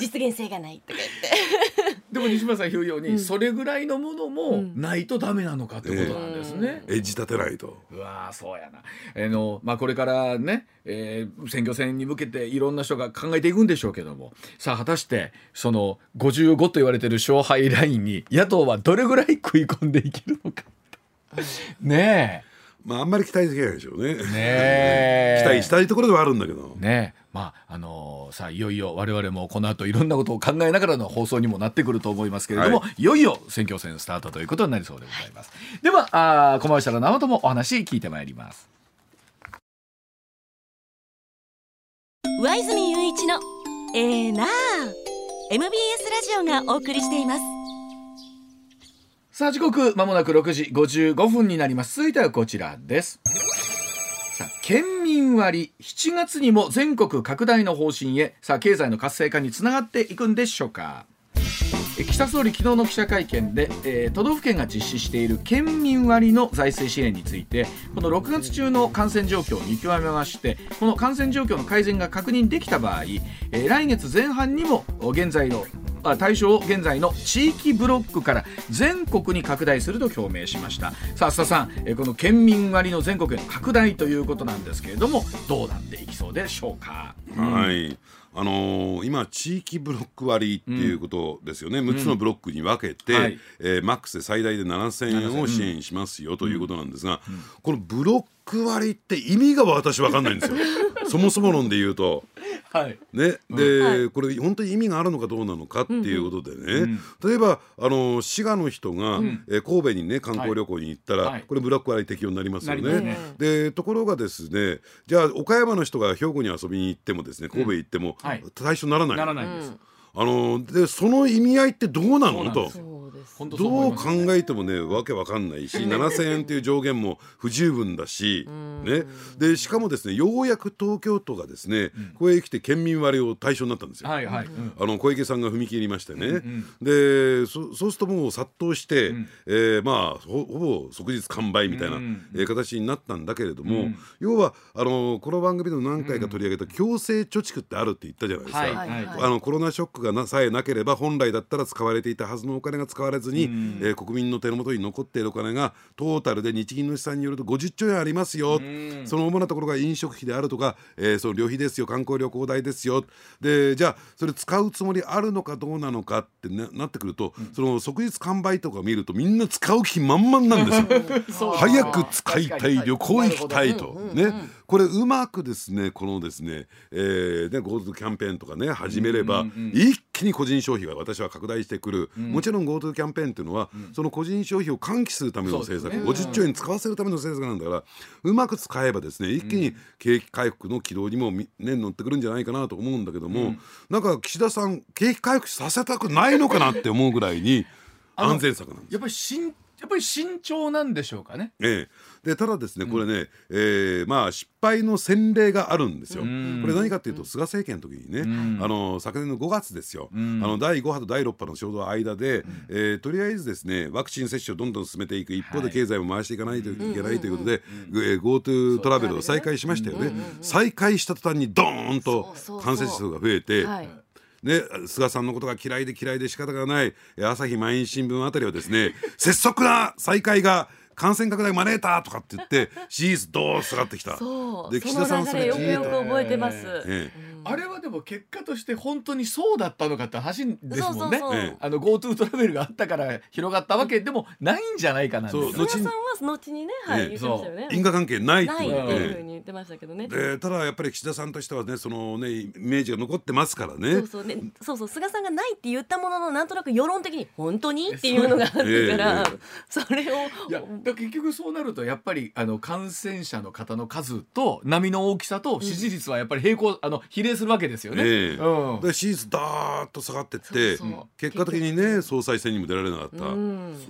実現性がないとか言ってでも西村さん言うように、それぐらいのものもないとダメなのかってことなんですね。えー、立てないと。うわそうやな。えー、のまあこれからね、えー、選挙戦に向けていろんな人が考えていくんでしょうけども、さあ果たしてその55と言われてる勝敗ラインに野党はどれぐらい食い込んでいけるのか。ねえ。まああんまり期待できないでしょうね。ね 期待したいところではあるんだけど。ねまああのー、さあいよいよ我々もこの後いろんなことを考えながらの放送にもなってくると思いますけれども、はい、いよいよ選挙戦スタートということになりそうでございます。はい、ではあコマーシャルの後もお話聞いてまいります。上泉雄一のええー、なあ MBS ラジオがお送りしています。さあ時刻まもなく6時55分になります続いてはこちらです県民割7月にも全国拡大の方針へさあ経済の活性化につながっていくんでしょうか。岸田総理昨日の記者会見で、えー、都道府県が実施している県民割の財政支援についてこの6月中の感染状況を見極めましてこの感染状況の改善が確認できた場合、えー、来月前半にも現在の対象を現在の地域ブロックから全国に拡大すると表明しました。さあ須田さんこの県民割の全国への拡大ということなんですけれどもどうなっていきそうでしょうか？はい、あのー、今、地域ブロック割っていうことですよね、うん、6つのブロックに分けて、はい、えー、マックスで最大で7000円を支援しますよということなんですが、うん。うん、このブロック割って意味が私分かんないんですよ、そもそも論で言うと。はい。ね。で、はい、これ本当に意味があるのかどうなのかっていうことでね、うん。うん、例えばあの滋賀の人が、うん、え神戸にね観光旅行に行ったら、はい、これブラック割適用になりますよね。ね。でところがですねじゃあ岡山の人が兵庫に遊びに行ってもですね神戸行っても、対象にならない。ならないです。あのでその意味合いってどうなの？と。どう考えてもねわけわかんないし7,000円っていう上限も不十分だし、ね、でしかもですねようやく東京都がですね、ここへ来て県民割を対象になったんですよ。はいはい。あの小池さんが踏み切りましてね、でそそうするともう殺到して、うえまあほぼ即日完売みたいな、え形になったんだけれども、要はあのこの番組でも何回か取り上げた強制貯蓄ってあるって言ったじゃないですか。あのコロナショックがなさえなければ本来だったら使われていたはずのお金が使われずに、えー、国民の手の元に残っているお金がトータルで日銀の試算によると50兆円ありますよ、その主なところが飲食費であるとか、えー、その旅費ですよ観光旅行代ですよ。でじゃあそれ使うつもりあるのかどうなのかってななってくると、うん、その即日完売とか見るとみんな使う気満々なんですよ。早く使いたい旅行行きたいと。ね。これうまくですねこのですね、えー、ね GoTo キャンペーンとかね始めれば、一気に個人消費が私は拡大してくる、もちろん GoTo キャンペーンっていうのは、その個人消費を喚起するための政策、ね、50兆円使わせるための政策なんだからうまく使えばですね一気に景気回復の軌道にも、ね、乗ってくるんじゃないかなと思うんだけども、うん、なんか岸田さん景気回復させたくないのかなって思うぐらいに安全策なんです。やっぱりやっぱり慎重なんでしょうかね。ええ、でただですねこれね、うん、えー、まあ失敗の先例があるんですよ。これ何かっていうと菅政権の時にね、あの昨年の5月ですよ、あの第5波と第6波のちょうど間で、えー、とりあえずですねワクチン接種をどんどん進めていく。一方で経済も回していかないといけないということで、えー、GoTo トラベルを再開しましたよね。再開した途端にドーンと感染者数が増えて。はいね、菅さんのことが嫌いで嫌いで仕方がない朝日毎日新聞あたりはですね 拙速な再開が感染拡大招いたとかって言って支持率どう下がってきた。で岸田さんそれよくよく覚えてます、ええあれはでも結果として本当にそうだったのかって話ですもんね。あの GoTo トラベルがあったから広がったわけでもないんじゃないかなそう菅さんは後にね、はい、言ってましたよね。因果関係ないっていうふうに言ってましたけどね。でただやっぱり岸田さんとしてはねそのねイメージが残ってますからね。そうそう。ねそうそう。菅さんがないって言ったもののなんとなく世論的に本当にっていうのがあったから、それを。いや結局そうなるとやっぱりあの感染者の方の数と波の大きさと支持率はやっぱり平行、あの比例するわけですよね。えーうん、で支持率ダーッと下がってって結果的にね総裁選にも出られなかった、や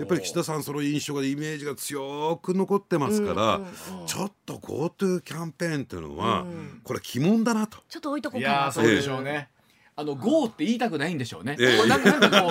っぱり岸田さんその印象がイメージが強く残ってますから、ちょっと GoTo キャンペーンっていうのは、これ鬼門だなと。ちょっと置いとこうかなそうでしょうね、あの GO って言いたくないんでしょうね。えなんか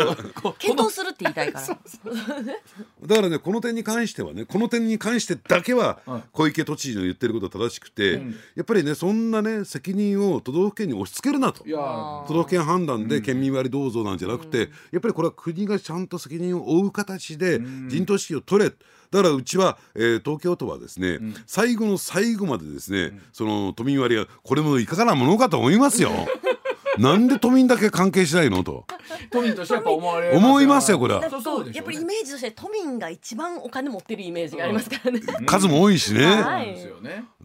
こう 検討するって言いたいから。だからねこの点に関してはねこの点に関してだけは小池都知事の言ってることは正しくて、うん、やっぱりねそんなね責任を都道府県に押し付けるなと。都道府県判断で県民割どうぞなんじゃなくて、うん、やっぱりこれは国がちゃんと責任を負う形で陣頭指揮を取れ。だからうちは、えー、東京都はですね、うん、最後の最後までですね、その都民割はこれもいかがなものかと思いますよ。なんで都民だけ関係しないの？と。都民としてやっぱ思われ思いますよこれは。やっぱりイメージとして都民が一番お金持ってるイメージがありますからね、数も多いしね、はい、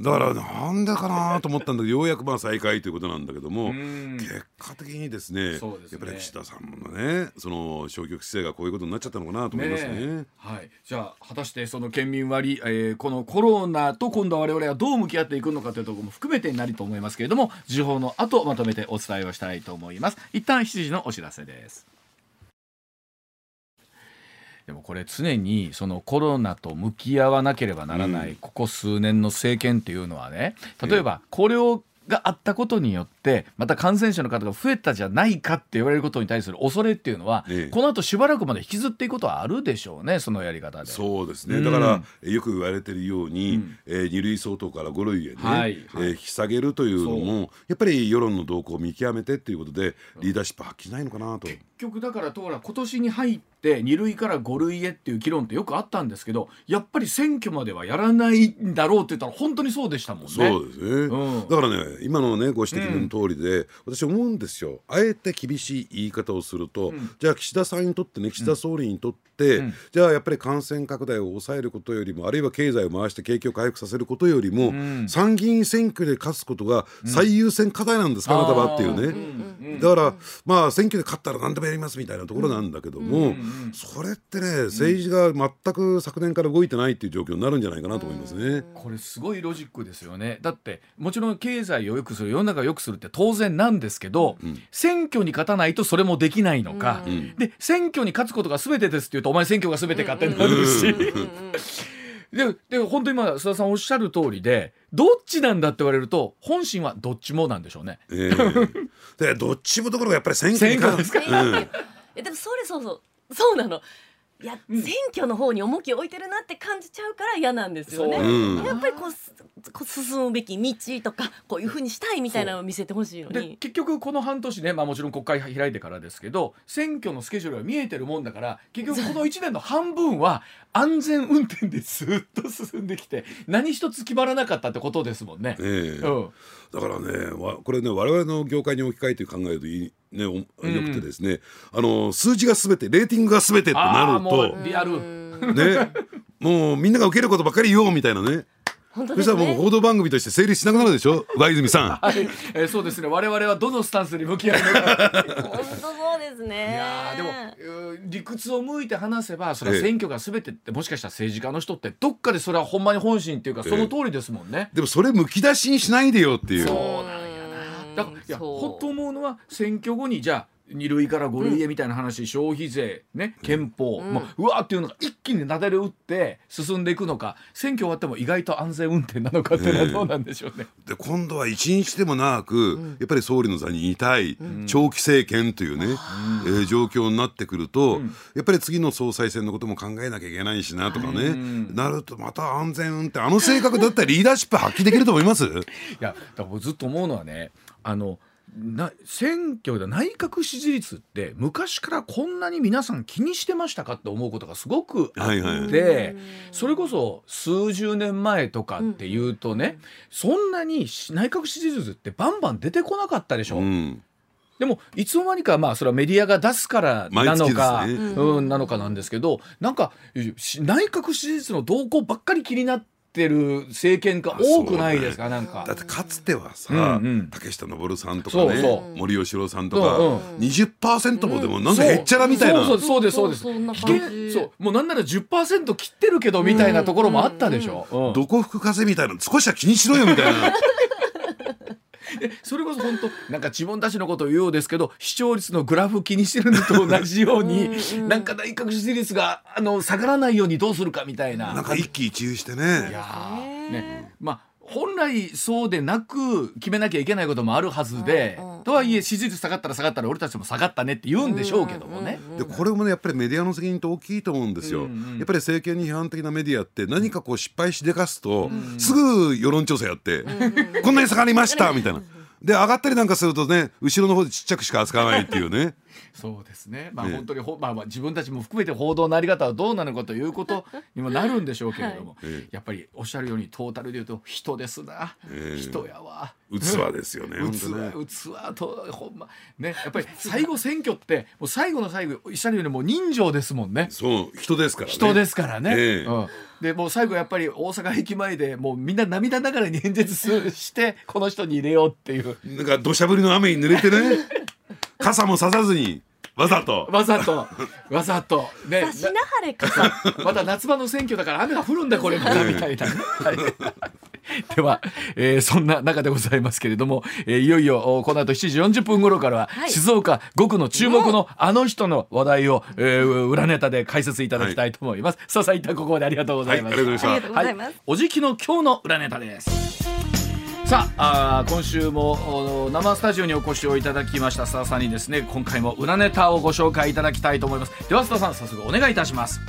だからなんでかなと思ったんだ。けどようやくまあ再開ということなんだけども結果的にですねやっぱり岸田さんのねその消極姿勢がこういうことになっちゃったのかなと思いますね。はい。じゃあ果たしてその県民割、えー、このコロナと今度は我々はどう向き合っていくのかというところも含めてになると思いますけれども時報の後まとめてお伝えをしたいと思います。一旦7時のお知らせです。でもこれ常にそのコロナと向き合わなければならないここ数年の政権っていうのはね例えばこれをがあったことによってまた感染者の方が増えたじゃないかって言われることに対する恐れっていうのは、ええ、この後しばらくまで引きずっていくことはあるでしょうねそのやり方で。そうですね、うん、だからよく言われてるように、うん、えー、2類相当から5類へね、はい。はい、えー、引き下げるというのもやっぱり世論の動向を見極めてっていうことでリーダーシップ発揮ないのかなと。結局だからとら今年に入って2類から5類へっていう議論ってよくあったんですけどやっぱり選挙まではやらないんだろうって言ったら本当にそうでしたもんね。そうですね、うん、だからね今のねご指摘の通りで、うん、私思うんですよ。あえて厳しい言い方をすると、うん、じゃあ岸田さんにとってね岸田総理にとって、うん、じゃあやっぱり感染拡大を抑えることよりもあるいは経済を回して景気を回復させることよりも、参議院選挙で勝つことが最優先課題なんですか、あなたはっていうね、だからまあ選挙で勝ったら何でもやりますみたいなところなんだけども、それってね政治が全く昨年から動いてないっていう状況になるんじゃないかなと思いますね。これすごいロジックですよね。だってもちろん経済を良くする世の中を良くするって当然なんですけど、うん、選挙に勝たないとそれもできないのか、うん、で選挙に勝つことが全てですって言うとお前選挙が全てかってなるし。でで本当に今須田さん。おっしゃる通りでどっちなん。だって言われると本心はどっちもなん。でしょうね。えー、でどっちもところがやっぱり選挙ですか、うん、えでもそれそうそうそうなのいや、うん、選挙の方に重きを置いてるなって感じちゃうから嫌なんですよね。やっぱりこうこう進むべき道とかこういうふうにしたいみたいなのを見せてほしいのに。結局この半年ね、まあ、もちろん国会開いてからですけど選挙のスケジュールが見えてるもんだから結局この1年の半分は安全運転でずっと進んできて何一つ決まらなかったってことですもんね。えー、うん、だからねこれね我々の業界に置き換えて考えるといいね、よくてですね、あの数字がすべてレーティングがすべてってなるとリアル。ねもうみんなが受けることばっかり言おうみたたいなね本当ですね、そしたらもう報道番組として成立しなくなるでしょ？上泉さん、はい、えー、そうですね。我々はどのスタンスに向き合うのか。本当そうですね。いやでも理屈を向いて話せばそれは選挙が全てって、もしかしたら政治家の人ってどっかでそれはほんまに本心っていうかその通りですもんね、えー、でもそれむき出しにしないでよっていう。そうなんやな。だからいやほっと思うのは選挙後にじゃあ2類から5類へみたいな話、うん、消費税、ね、憲法、うん、もううわーっていうのが一気になだれ打って進んでいくのか選挙終わっても意外と安全運転なのかっていうのはどうなんでしょうね。で今度は一日でも長く、うん、やっぱり総理の座にいたい、長期政権というね、えー、状況になってくると、やっぱり次の総裁選のことも考えなきゃいけないしなとかね、なるとまた安全運転あの性格だったらリーダーシップ発揮できると思います？いやだからずっと思うのはねあのな選挙で内閣支持率って昔からこんなに皆さん気にしてましたかって思うことがすごくあって、はいはい、それこそ数十年前とかっていうとね、うん、そんなに内閣支持率ってバンバン出てこなかったでしょ。うん。でもいつの間にかまあそれはメディアが出すからなのか、ね、うん、なのかなんですけどなんか内閣支持率の動向ばっかり気になってってる政権が多くないですか、なんか。だってかつてはさ、竹下登さんとかね森喜朗さんとか、うんうん、20%もでもなんかへっちゃらみたいな、そうそうですそうです。そうもうなんなら10%切ってるけどみたいなところもあったでしょ、うどこ吹く風みたいな少しは気にしろよみたいなそれこそ本当なんか自分たちのことを言うようですけど視聴率のグラフ気にしてるのと同じようになんか内閣支持率があの下がらないようにどうするかみたいな。なんか一喜一憂してね。いやねまあ本来そうでなく決めなきゃいけないこともあるはずで、とはいえ支持率下がったら下がったら俺たちも下がったねって言うんでしょうけどもね。でこれもねやっぱりメディアの責任って大きいと思うんですよ。やっぱり政権に批判的なメディアって何かこう失敗しでかすと、すぐ世論調査やって、こんなに下がりましたみたいな。で上がったりなんかするとね後ろの方でちっちゃくしか扱わないっていうねそうですね。まあ、本当にほ、まあ、まあ、自分たちも含めて報道のあり方はどうなのかということ にもなるんでしょうけれども。はい、やっぱりおっしゃるように、トータルで言うと、人ですな。えー、人やわ。器ですよね。器、器と、ほんま、ね、やっぱり最後選挙って、もう最後の最後、おっしゃるように、もう人情ですもんね。そう、人ですから、ね、人ですからね。えー、うん。でもう最後やっぱり大阪駅前でもうみんな涙ながらに演説してこの人に入れようっていうなんか土砂降りの雨に濡れてね 傘もささずにわざと。わざと。わざと。ね。差しなはれか。また夏場の選挙だから雨が降るんだこれからみたいな、では、えー、そんな中でございますけれども、えー、いよいよこの後7時40分頃からは、はい、静岡5区の注目のあの人の話題を、えー、裏ネタで解説いただきたいと思います。はい、さあさあ一旦ここまでありがとうございます。はい、ありがとうございます。はい、おじきの今日の裏ネタです。さああ今週も生スタジオにお越しをいただきました須田さんにですね今回も裏ネタをご紹介いただきたいと思います。では須田さん早速お願いいたします。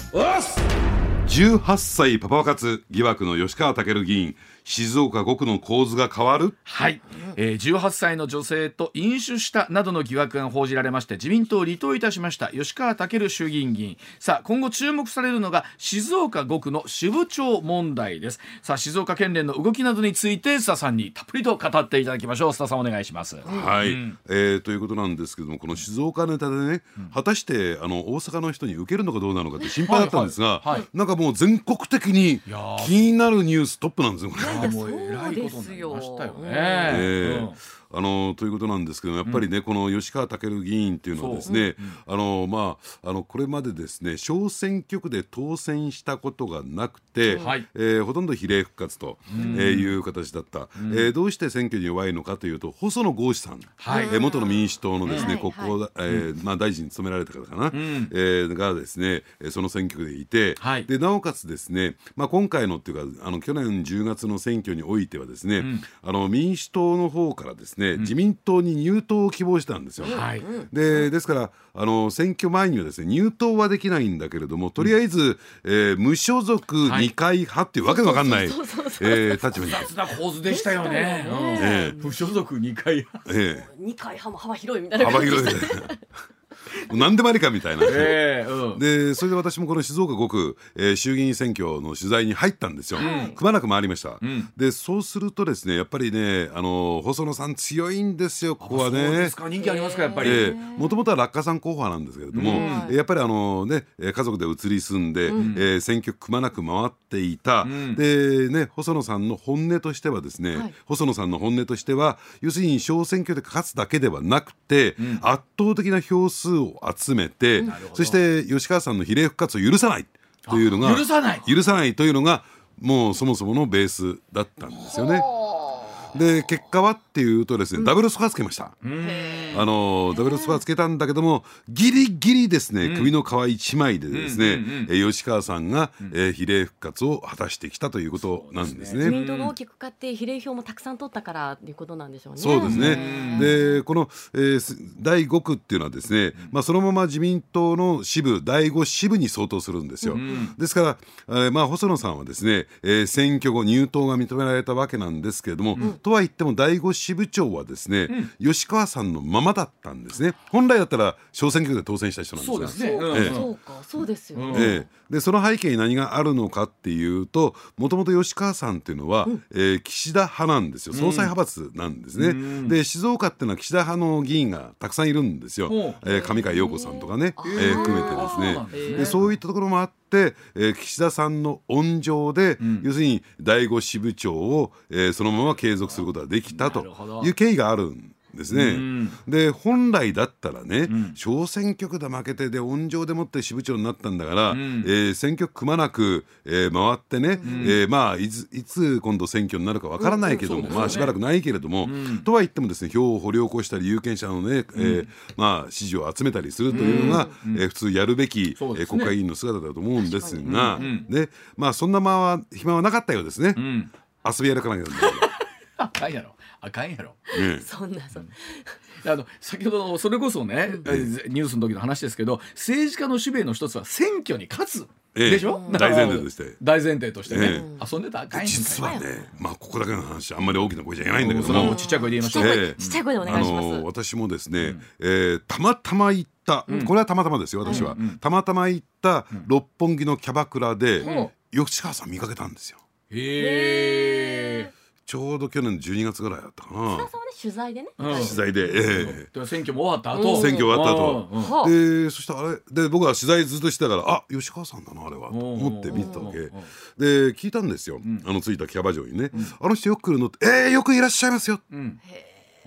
18歳パパ活疑惑の吉川健議員静岡5区の構図が変わる？はい、えー、18歳の女性と飲酒したなどの疑惑が報じられまして自民党を離党いたしました吉川健衆議院議員。さあ今後注目されるのが静岡5区の支部長問題です。さあ静岡県連の動きなどについて須田さんにたっぷりと語っていただきましょう。須田さんお願いします。はい、うん、えー、ということなんですけどもこの静岡ネタでね、うん、果たしてあの大阪の人に受けるのかどうなのかって心配だったんですが、はいはいはい、なんかもう全国的に気になるニューストップなんですよこれ。もうえらいことになりましたよね。えーあのということなんですけどやっぱりね、うん、この吉川健議員っていうのはですね、うん、あのまああのこれまでですね小選挙区で当選したことがなくて、はい、えー、ほとんど比例復活と、うん、えー、いう形だった、うん、えー、どうして選挙に弱いのかというと細野豪志さん、はい、えー、元の民主党のですね、国交、えー、まあ、大臣に務められた方かな、うん、えー、がですねその選挙区でいて、はい、でなおかつですね、まあ、今回のっていうかあの去年10月の選挙においてはですね、あの民主党の方からですね、自民党に入党を希望したんですよ。はい、でですからあの選挙前にはですね入党はできないんだけれどもとりあえず、えー、無所属二階派っていうわけのわかんない立場に。雑な構図でしたよね。えー、無所属二階派。えー、二階派も幅広いみたいな幅広い。何でもありかみたいな、えーうん、でそれで私もこの静岡5区、えー、衆議院選挙の取材に入ったんですよ、うん、くまなく回りました、うん、でそうするとですねやっぱりねあの細野さん強いんですよここはね。人気ありますかやっぱり。もともとは落下さん候補派なんですけれども、やっぱりあのね家族で移り住んで、うん、えー、選挙くまなく回っていた、でね細野さんの本音としてはですね、はい、細野さんの本音としては要するに小選挙で勝つだけではなくて、圧倒的な票数を集めて、そして吉川さんの比例復活を許さないというのが許さない。許さないというのがもうそもそものベースだったんですよね。で結果はっていうとですね、うん、ダブルスコアつけました。あのダブルスコアつけたんだけどもギリギリですね、うん、首の皮一枚でですね、うんうん、吉川さんが、うん、えー、比例復活を果たしてきたということなんですね。自民党が大きく勝って比例票もたくさん取ったからということなんでしょうね。そうですね。でこの、えー、第5区っていうのはですね、まあそのまま自民党の支部第5支部に相当するんですよ。ですから、えー、まあ細野さんはですね、えー、選挙後入党が認められたわけなんですけれども、とは言っても第5支部長はですね、うん、吉川さんのままだったんですね。本来だったら小選挙区で当選した人なんですそうですね、うんええ、そうかそうですよね、ええ、でその背景に何があるのかっていうともともと吉川さんっていうのは、うん、えー、岸田派なんですよ。総裁派閥なんですね、うん、で静岡っていうのは岸田派の議員がたくさんいるんですよ、えー、上川陽子さんとかね、えー、含めてですね。でそういったところもあって、えー、岸田さんの温情で、うん、要するに第五支部長を、えー、そのまま継続することができたという経緯があるんですね、うん、で本来だったらね、うん、小選挙区で負けてで温情でもって支部長になったんだから、うん、えー、選挙区くまなく、えー、回ってね、うん、えー、まあいついつ今度選挙になるかわからないけども、ね、まあしばらくないけれども、とは言ってもですね票を掘り起こしたり有権者のね、えー、まあ支持を集めたりするというのが、うん、えー、普通やるべき、ね、えー、国会議員の姿だと思うんですが、でまあそんな間は暇はなかったようですね、遊びやらかなきゃならない。あかんやろ、うん、そんなそんな。あの先ほどそれこそね、うん、ニュースの時の話ですけど政治家の使命の一つは選挙に勝つ。でしょ？大前提として。大前提としてね。遊んでた赤い実はねまあここだけの話あんまり大きな声じゃ言えないんだけども。ちっちゃい声で言いましょうちっちゃい声でお願いします。私もですねえたまたま行ったこれはたまたまですよ私は。たまたま行った六本木のキャバクラで吉川さん見かけたんですよ。へえちょうど去年12月ぐらいだったかな。ね、取材でね。取材で、ええ選挙も終わった後。選挙終わった後。で、そしたらあれ、で、僕は取材ずっとしてたから、あ、吉川さんだな、あれは、と思って見てたわけ。で、聞いたんですよ。あの、着いたキャバ嬢にね。あの人よく来るのって、ええ、よくいらっしゃいますよ。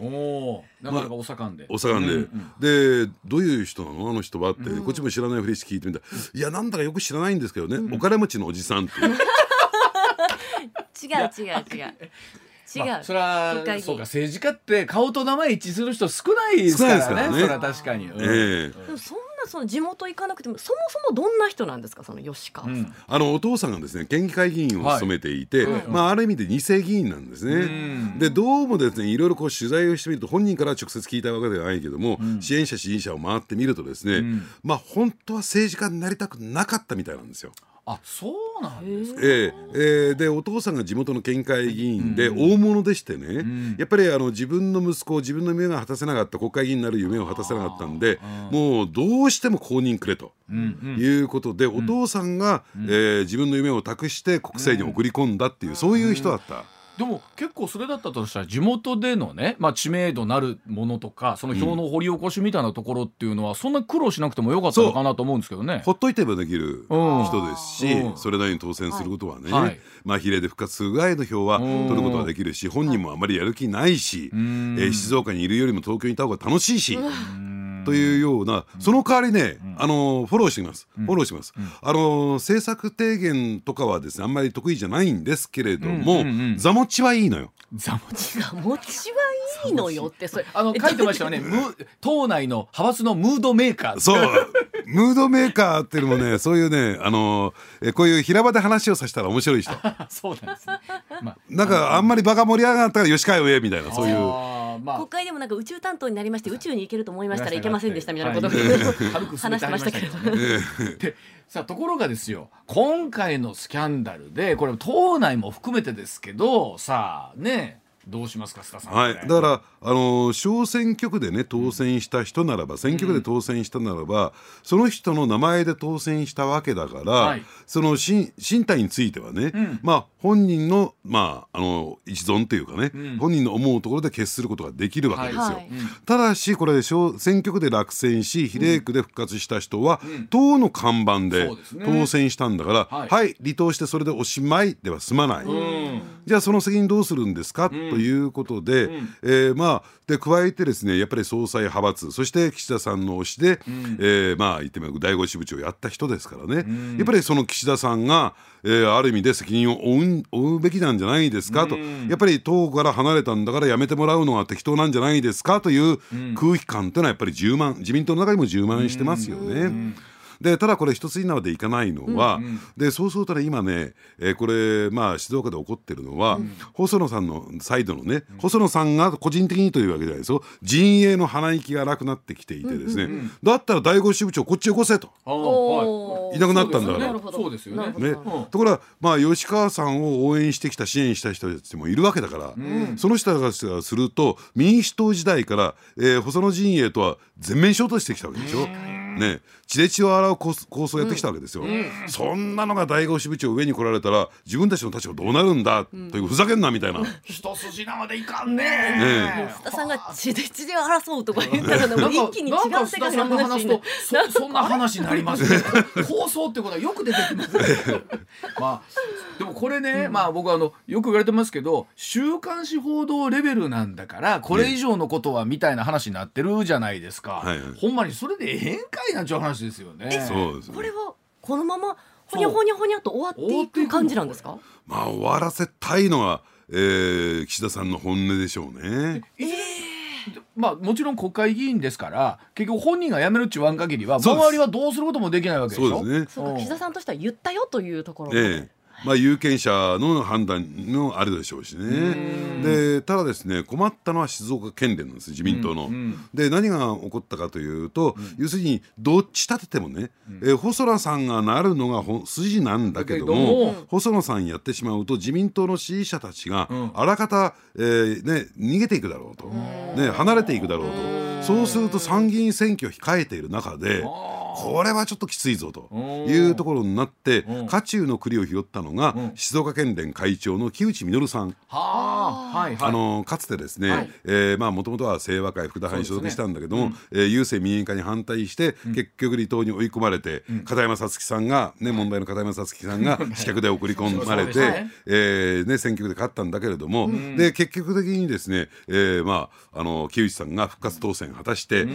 おお、なかなかお盛んで。お盛んで、で、どういう人なの、あの人は？って、こっちも知らないふりして聞いてみた。いや、なんだかよく知らないんですけどね、お金持ちのおじさんって。違う違う違う。違う、まあ、それはそうか政治家って顔と名前一致する人少ないですからねそれは確かに、うん、えー、でもそんなその地元行かなくてもそもそもどんな人なんですかその吉川さん、うん、あのお父さんがですね県議会議員を務めていて、はい、まあある意味で二世議員なんですね、でどうもですねいろいろこう取材をしてみると本人から直接聞いたわけではないけども、支援者支持者を回ってみるとですね、まあ本当は政治家になりたくなかったみたいなんですよ。あそうなんですか、えー、えー、でお父さんが地元の県会議員で大物でしてね、うん、やっぱりあの自分の息子自分の夢が果たせなかった国会議員になる夢を果たせなかったんでもうどうしても公認くれと。いうことで、お父さんが、うん、えー、自分の夢を託して国政に送り込んだっていう、そういう人だった。でも結構それだったとしたら地元でのね、まあ、知名度なるものとかその票の掘り起こしみたいなところっていうのは、そんな苦労しなくてもよかったのかなと思うんですけどね。ほっといてばできる人ですし、うん、それなりに当選することはね、はい、まあ比例で復活するぐらいの票は取ることができるし本人もあまりやる気ないし、えー、静岡にいるよりも東京にいた方が楽しいし。というような、その代わりね、あのフォローしてます、フォローします、あの政策提言とかはですねあんまり得意じゃないんですけれども、座持ちはいいのよ。座持ち座持ちはいいのよってそれあの書いてましたよね。党内の派閥のムードメーカー。そう。ムードメーカーっていうのもね そういうねあのえこういう平場で話をさせたら面白い人。そうなんですね、まあ、なんかあんまり場が盛り上がったら吉川上みたいなそういう。まあ、国会でもなんか宇宙担当になりまして宇宙に行けると思いましたらいけませんでしたみたいなことを、話してましたけど。でさあところがですよ。今回のスキャンダルでこれ党内も含めてですけどさあねどうしますか須田さん、はい、だからあの小選挙区でね当選した人ならば、選挙区で当選したならば、その人の名前で当選したわけだから、はい、その身身体についてはね、うん、まあ本人のまああの一存というかね、うん、本人の思うところで決することができるわけですよ。はい、ただしこれ小選挙区で落選し比例区で復活した人は、うん、党の看板で当選したんだから、はい、はい、離党してそれでおしまいでは済まない。じゃあその責任どうするんですか、ということで、うん、えー、まあで加えてですねやっぱり総裁派閥そして岸田さんの推しで、うん、えー、まあ言ってみれば第五支部長をやった人ですからね、うん、やっぱりその岸田さんが、えー、ある意味で責任を負う負うべきなんじゃないですか？と、うん、やっぱり党から離れたんだからやめてもらうのは適当なんじゃないですか？という空気感というのはやっぱり充満自民党の中にも充満してますよね。でただこれ一つ縄でいかないのは、うんうん、でそうするとね今ね、えー、これまあ静岡で起こってるのは、うん、細野さんのサイドのね、うん、細野さんが個人的にというわけじゃないですよ。陣営の鼻息がなくなってきていてですね、うんうんうん、だったら第五支部長こっちよこせと。い。なくなったんだから。そうですよね。ね、ところがまあ吉川さんを応援してきた支援した人たちもいるわけだから、うん、その人たちがすると民主党時代から、えー、細野陣営とは全面衝突してきたわけでしょ。ね血で血を洗う構想をやってきたわけですよ、そんなのが第五支部長上に来られたら自分たちの立場どうなるんだ、というふざけんなみたいな。一筋縄でいかんね。ね須田さんが血で血で争うとか言ったら一気に違う世界の話にそんな話になりますね。構想ってことはよく出てきます まあでもこれね、まあ僕はあのよく言われてますけど週刊誌報道レベルなんだからこれ以上のことはみたいな話になってるじゃないですか、ほんまにそれでええんかいなんちゅう話ですよね。そうです、ね、これはこのままほにゃほにゃほにゃと終わっていく感じなんですか？まあ終わらせたいのは、えー、岸田さんの本音でしょうね。えーまあ、もちろん国会議員ですから結局本人が辞めるっちゅうわん限りは周りはどうすることもできないわけでしょ？そうですね。そうか岸田さんとしては言ったよというところで、ええまあ、有権者の判断のあるでしょうしね。でただですね困ったのは静岡県連なんです自民党の。で何が起こったかというと、要するにどっち立ててもね、え細田さんがなるのが筋なんだけども細野さんやってしまうと自民党の支持者たちがあらかた、えーね、逃げていくだろうと、ね、離れていくだろうと。そうすると参議院選挙を控えている中で。これはちょっときついぞというところになって渦中の栗を拾ったのが静岡県連会長の木内稔さん。あ。のかつてですね、はい、えー、まあもともとは清和会福田派に所属したんだけども、ね。うん、えー、郵政民営化に反対して、うん、結局離党に追い込まれて、うん、片山さつきさんがね問題の片山さつきさんが 刺客で送り込まれて、ね。えー、ね選挙区で勝ったんだけれども、うん、で結局的にですね、えー、まああの木内さんが復活当選果たして、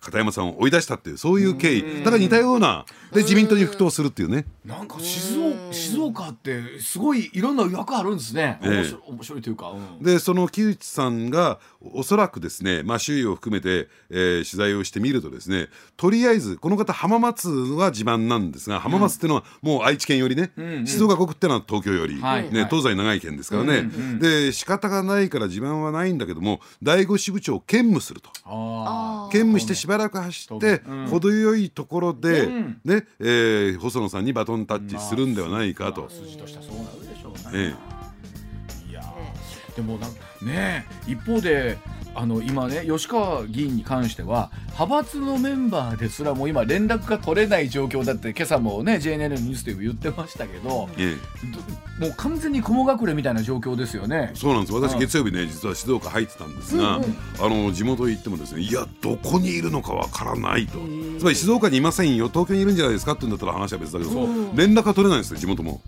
片山さんを追い出したっていうそういう経緯。だから似たようなで自民党に復党するっていうね。なんか静岡静岡ってすごいいろんな役あるんですね、えー、面白いというか、うん、でその木内さんがおそらくですね、まあ、周囲を含めて、えー、取材をしてみるとですねとりあえずこの方浜松は地盤なんですが浜松っていうのはもう愛知県よりね、うん、静岡国ってのは東京より、ね、はい、東西長い県ですからね、うんうん、で仕方がないから地盤はないんだけども第五支部長を兼務すると。兼務してしばらく走って、程よいところで、ねえー、細野さんにバトンタッチするんではないかと。まあ、筋としてはそうなるでしょうね。ええ、いやでもなんね一方であの今ね吉川議員に関しては派閥のメンバーですらも今連絡が取れない状況だって今朝もね JNN のニュースでも言ってましたけど、ええ、もう完全に雲隠れみたいな状況ですよね。そうなんです。私月曜日ね実は静岡入ってたんですが、うんうん、あの地元行ってもですねいやどこにいるのかわからないと。つまり静岡にいませんよ東京にいるんじゃないですかって言うんだったら話は別だけど、連絡が取れないんですよ地元も。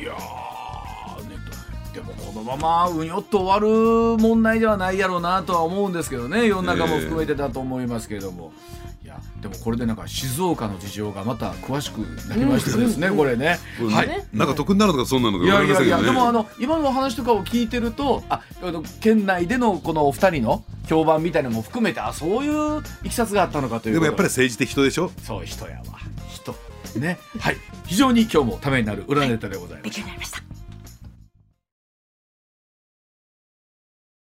いやままうにょっと終わる問題ではないやろうなとは思うんですけどね世の中も含めてだと思いますけれども。いやでもこれでなんか静岡の事情がまた詳しくなりましたですね、これね。はい。なんか得になるとかそうなのかいやいやいや、でもあの今の話とかを聞いてると、あ、あの県内でのこのお二人の評判みたいなのも含めて、あ、そういういきさつがあったのかという。でもやっぱり政治って人でしょ？そう人やわ。人。ね。はい。非常に今日もためになる裏ネタでございました。